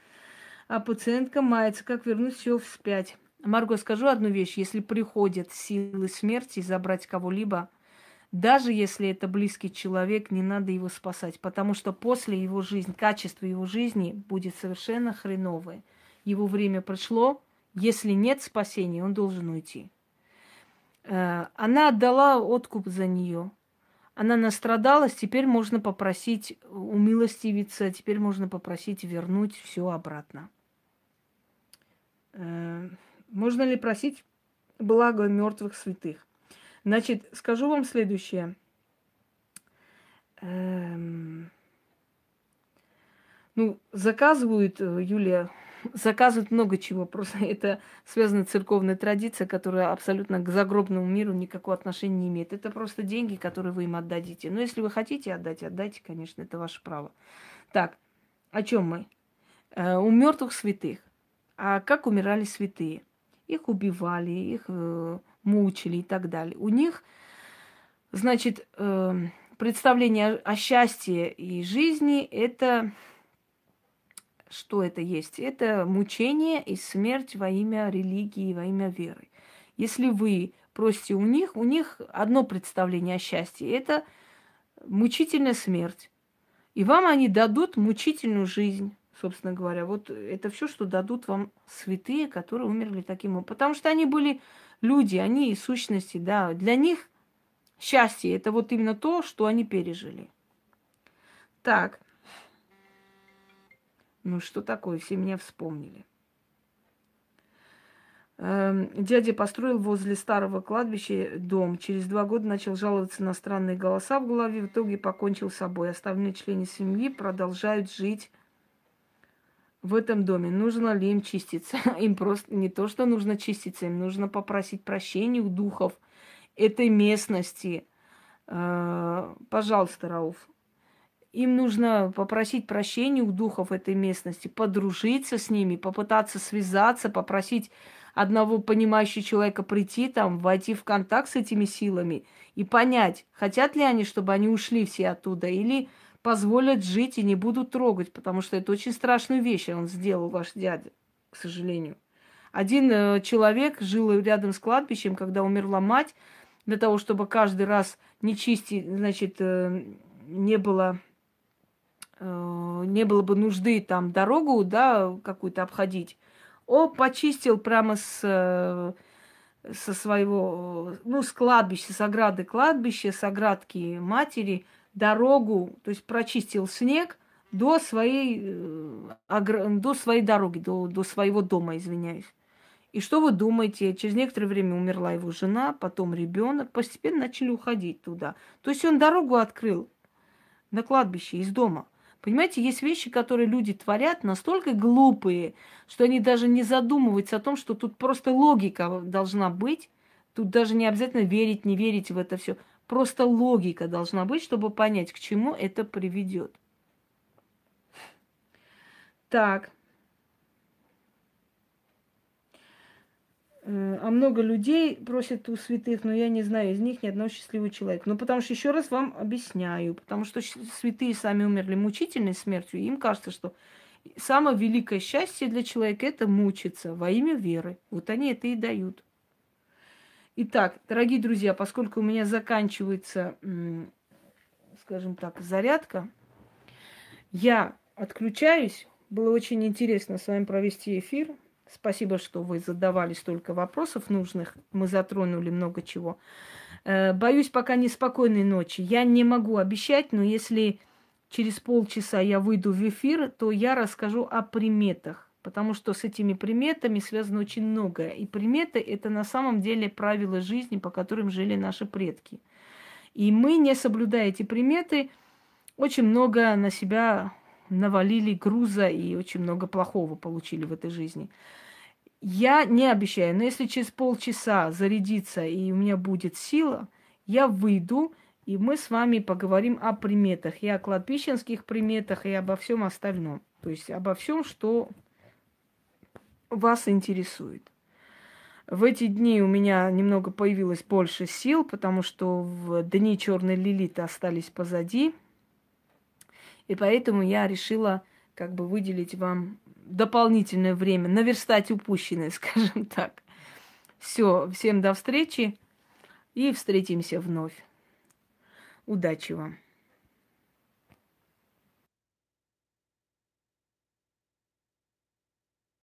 а пациентка мается, как вернуть все вспять. Марго, скажу одну вещь: если приходят силы смерти забрать кого-либо, даже если это близкий человек, не надо его спасать, потому что после его жизни, качество его жизни будет совершенно хреновое. Его время прошло, если нет спасения, он должен уйти. Э, она отдала откуп за нее. Она настрадалась, теперь можно попросить умилостивиться, теперь можно попросить вернуть все обратно. Э, можно ли просить благо мертвых святых? Значит, скажу вам следующее. Эм... Ну, заказывают, э, Юлия, заказывают много чего. Просто это связана церковная традиция, которая абсолютно к загробному миру никакого отношения не имеет. Это просто деньги, которые вы им отдадите. Но если вы хотите отдать, отдайте, конечно, это ваше право. Так, о чем мы? Э, у мертвых святых. А как умирали святые? Их убивали, их э, мучили и так далее. У них, значит, э, представление о счастье и жизни – это что это есть? Это мучение и смерть во имя религии, во имя веры. Если вы просите у них, у них одно представление о счастье – это мучительная смерть. И вам они дадут мучительную жизнь, собственно говоря. Вот это все, что дадут вам святые, которые умерли таким образом. Потому что они были люди, они сущности, да, для них счастье это вот именно то, что они пережили. Так. Ну что такое, все меня вспомнили. Эм, дядя построил возле старого кладбища дом. Через два года начал жаловаться на странные голоса в голове. В итоге покончил с собой. Остальные члены семьи продолжают жить в этом доме, нужно ли им чиститься. Им просто не то, что нужно чиститься, им нужно попросить прощения у духов этой местности. Э, пожалуйста, Рауф. Им нужно попросить прощения у духов этой местности, подружиться с ними, попытаться связаться, попросить одного понимающего человека прийти там, войти в контакт с этими силами и понять, хотят ли они, чтобы они ушли все оттуда, или позволят жить и не будут трогать, потому что это очень страшную вещь он сделал, ваш дядя, к сожалению. Один э, человек жил рядом с кладбищем, когда умерла мать, для того, чтобы каждый раз не чистить, значит, э, не было э, не было бы нужды там дорогу, да, какую-то обходить. Он почистил прямо с со своего, ну, с кладбища, с ограды кладбища, с оградки матери – дорогу, то есть прочистил снег до своей, э, до своей дороги, до, до своего дома, извиняюсь. И что вы думаете? Через некоторое время умерла его жена, потом ребенок, постепенно начали уходить туда. То есть он дорогу открыл на кладбище из дома. Понимаете, есть вещи, которые люди творят настолько глупые, что они даже не задумываются о том, что тут просто логика должна быть. Тут даже не обязательно верить, не верить в это все. Просто логика должна быть, чтобы понять, к чему это приведет. Так. Э, а много людей просят у святых, но я не знаю из них ни одного счастливого человека. Ну, потому что еще раз вам объясняю, потому что святые сами умерли мучительной смертью, им кажется, что самое великое счастье для человека это мучиться во имя веры. Вот они это и дают. Итак, дорогие друзья, поскольку у меня заканчивается, скажем так, зарядка, я отключаюсь. Было очень интересно с вами провести эфир. Спасибо, что вы задавали столько вопросов нужных. Мы затронули много чего. Э, боюсь, пока неспокойной ночи. Я не могу обещать, но если через полчаса я выйду в эфир, то я расскажу о приметах Потому что с этими приметами связано очень многое. И приметы – это на самом деле правила жизни, по которым жили наши предки. И мы, не соблюдая эти приметы, очень много на себя навалили груза и очень много плохого получили в этой жизни. Я не обещаю, но если через полчаса зарядиться и у меня будет сила, я выйду, и мы с вами поговорим о приметах, и о кладбищенских приметах, и обо всем остальном. То есть обо всем, что вас интересует. В эти дни у меня немного появилось больше сил, потому что в дни черной лилиты остались позади. И поэтому я решила как бы выделить вам дополнительное время, наверстать упущенное, скажем так. Все, всем до встречи и встретимся вновь. Удачи вам!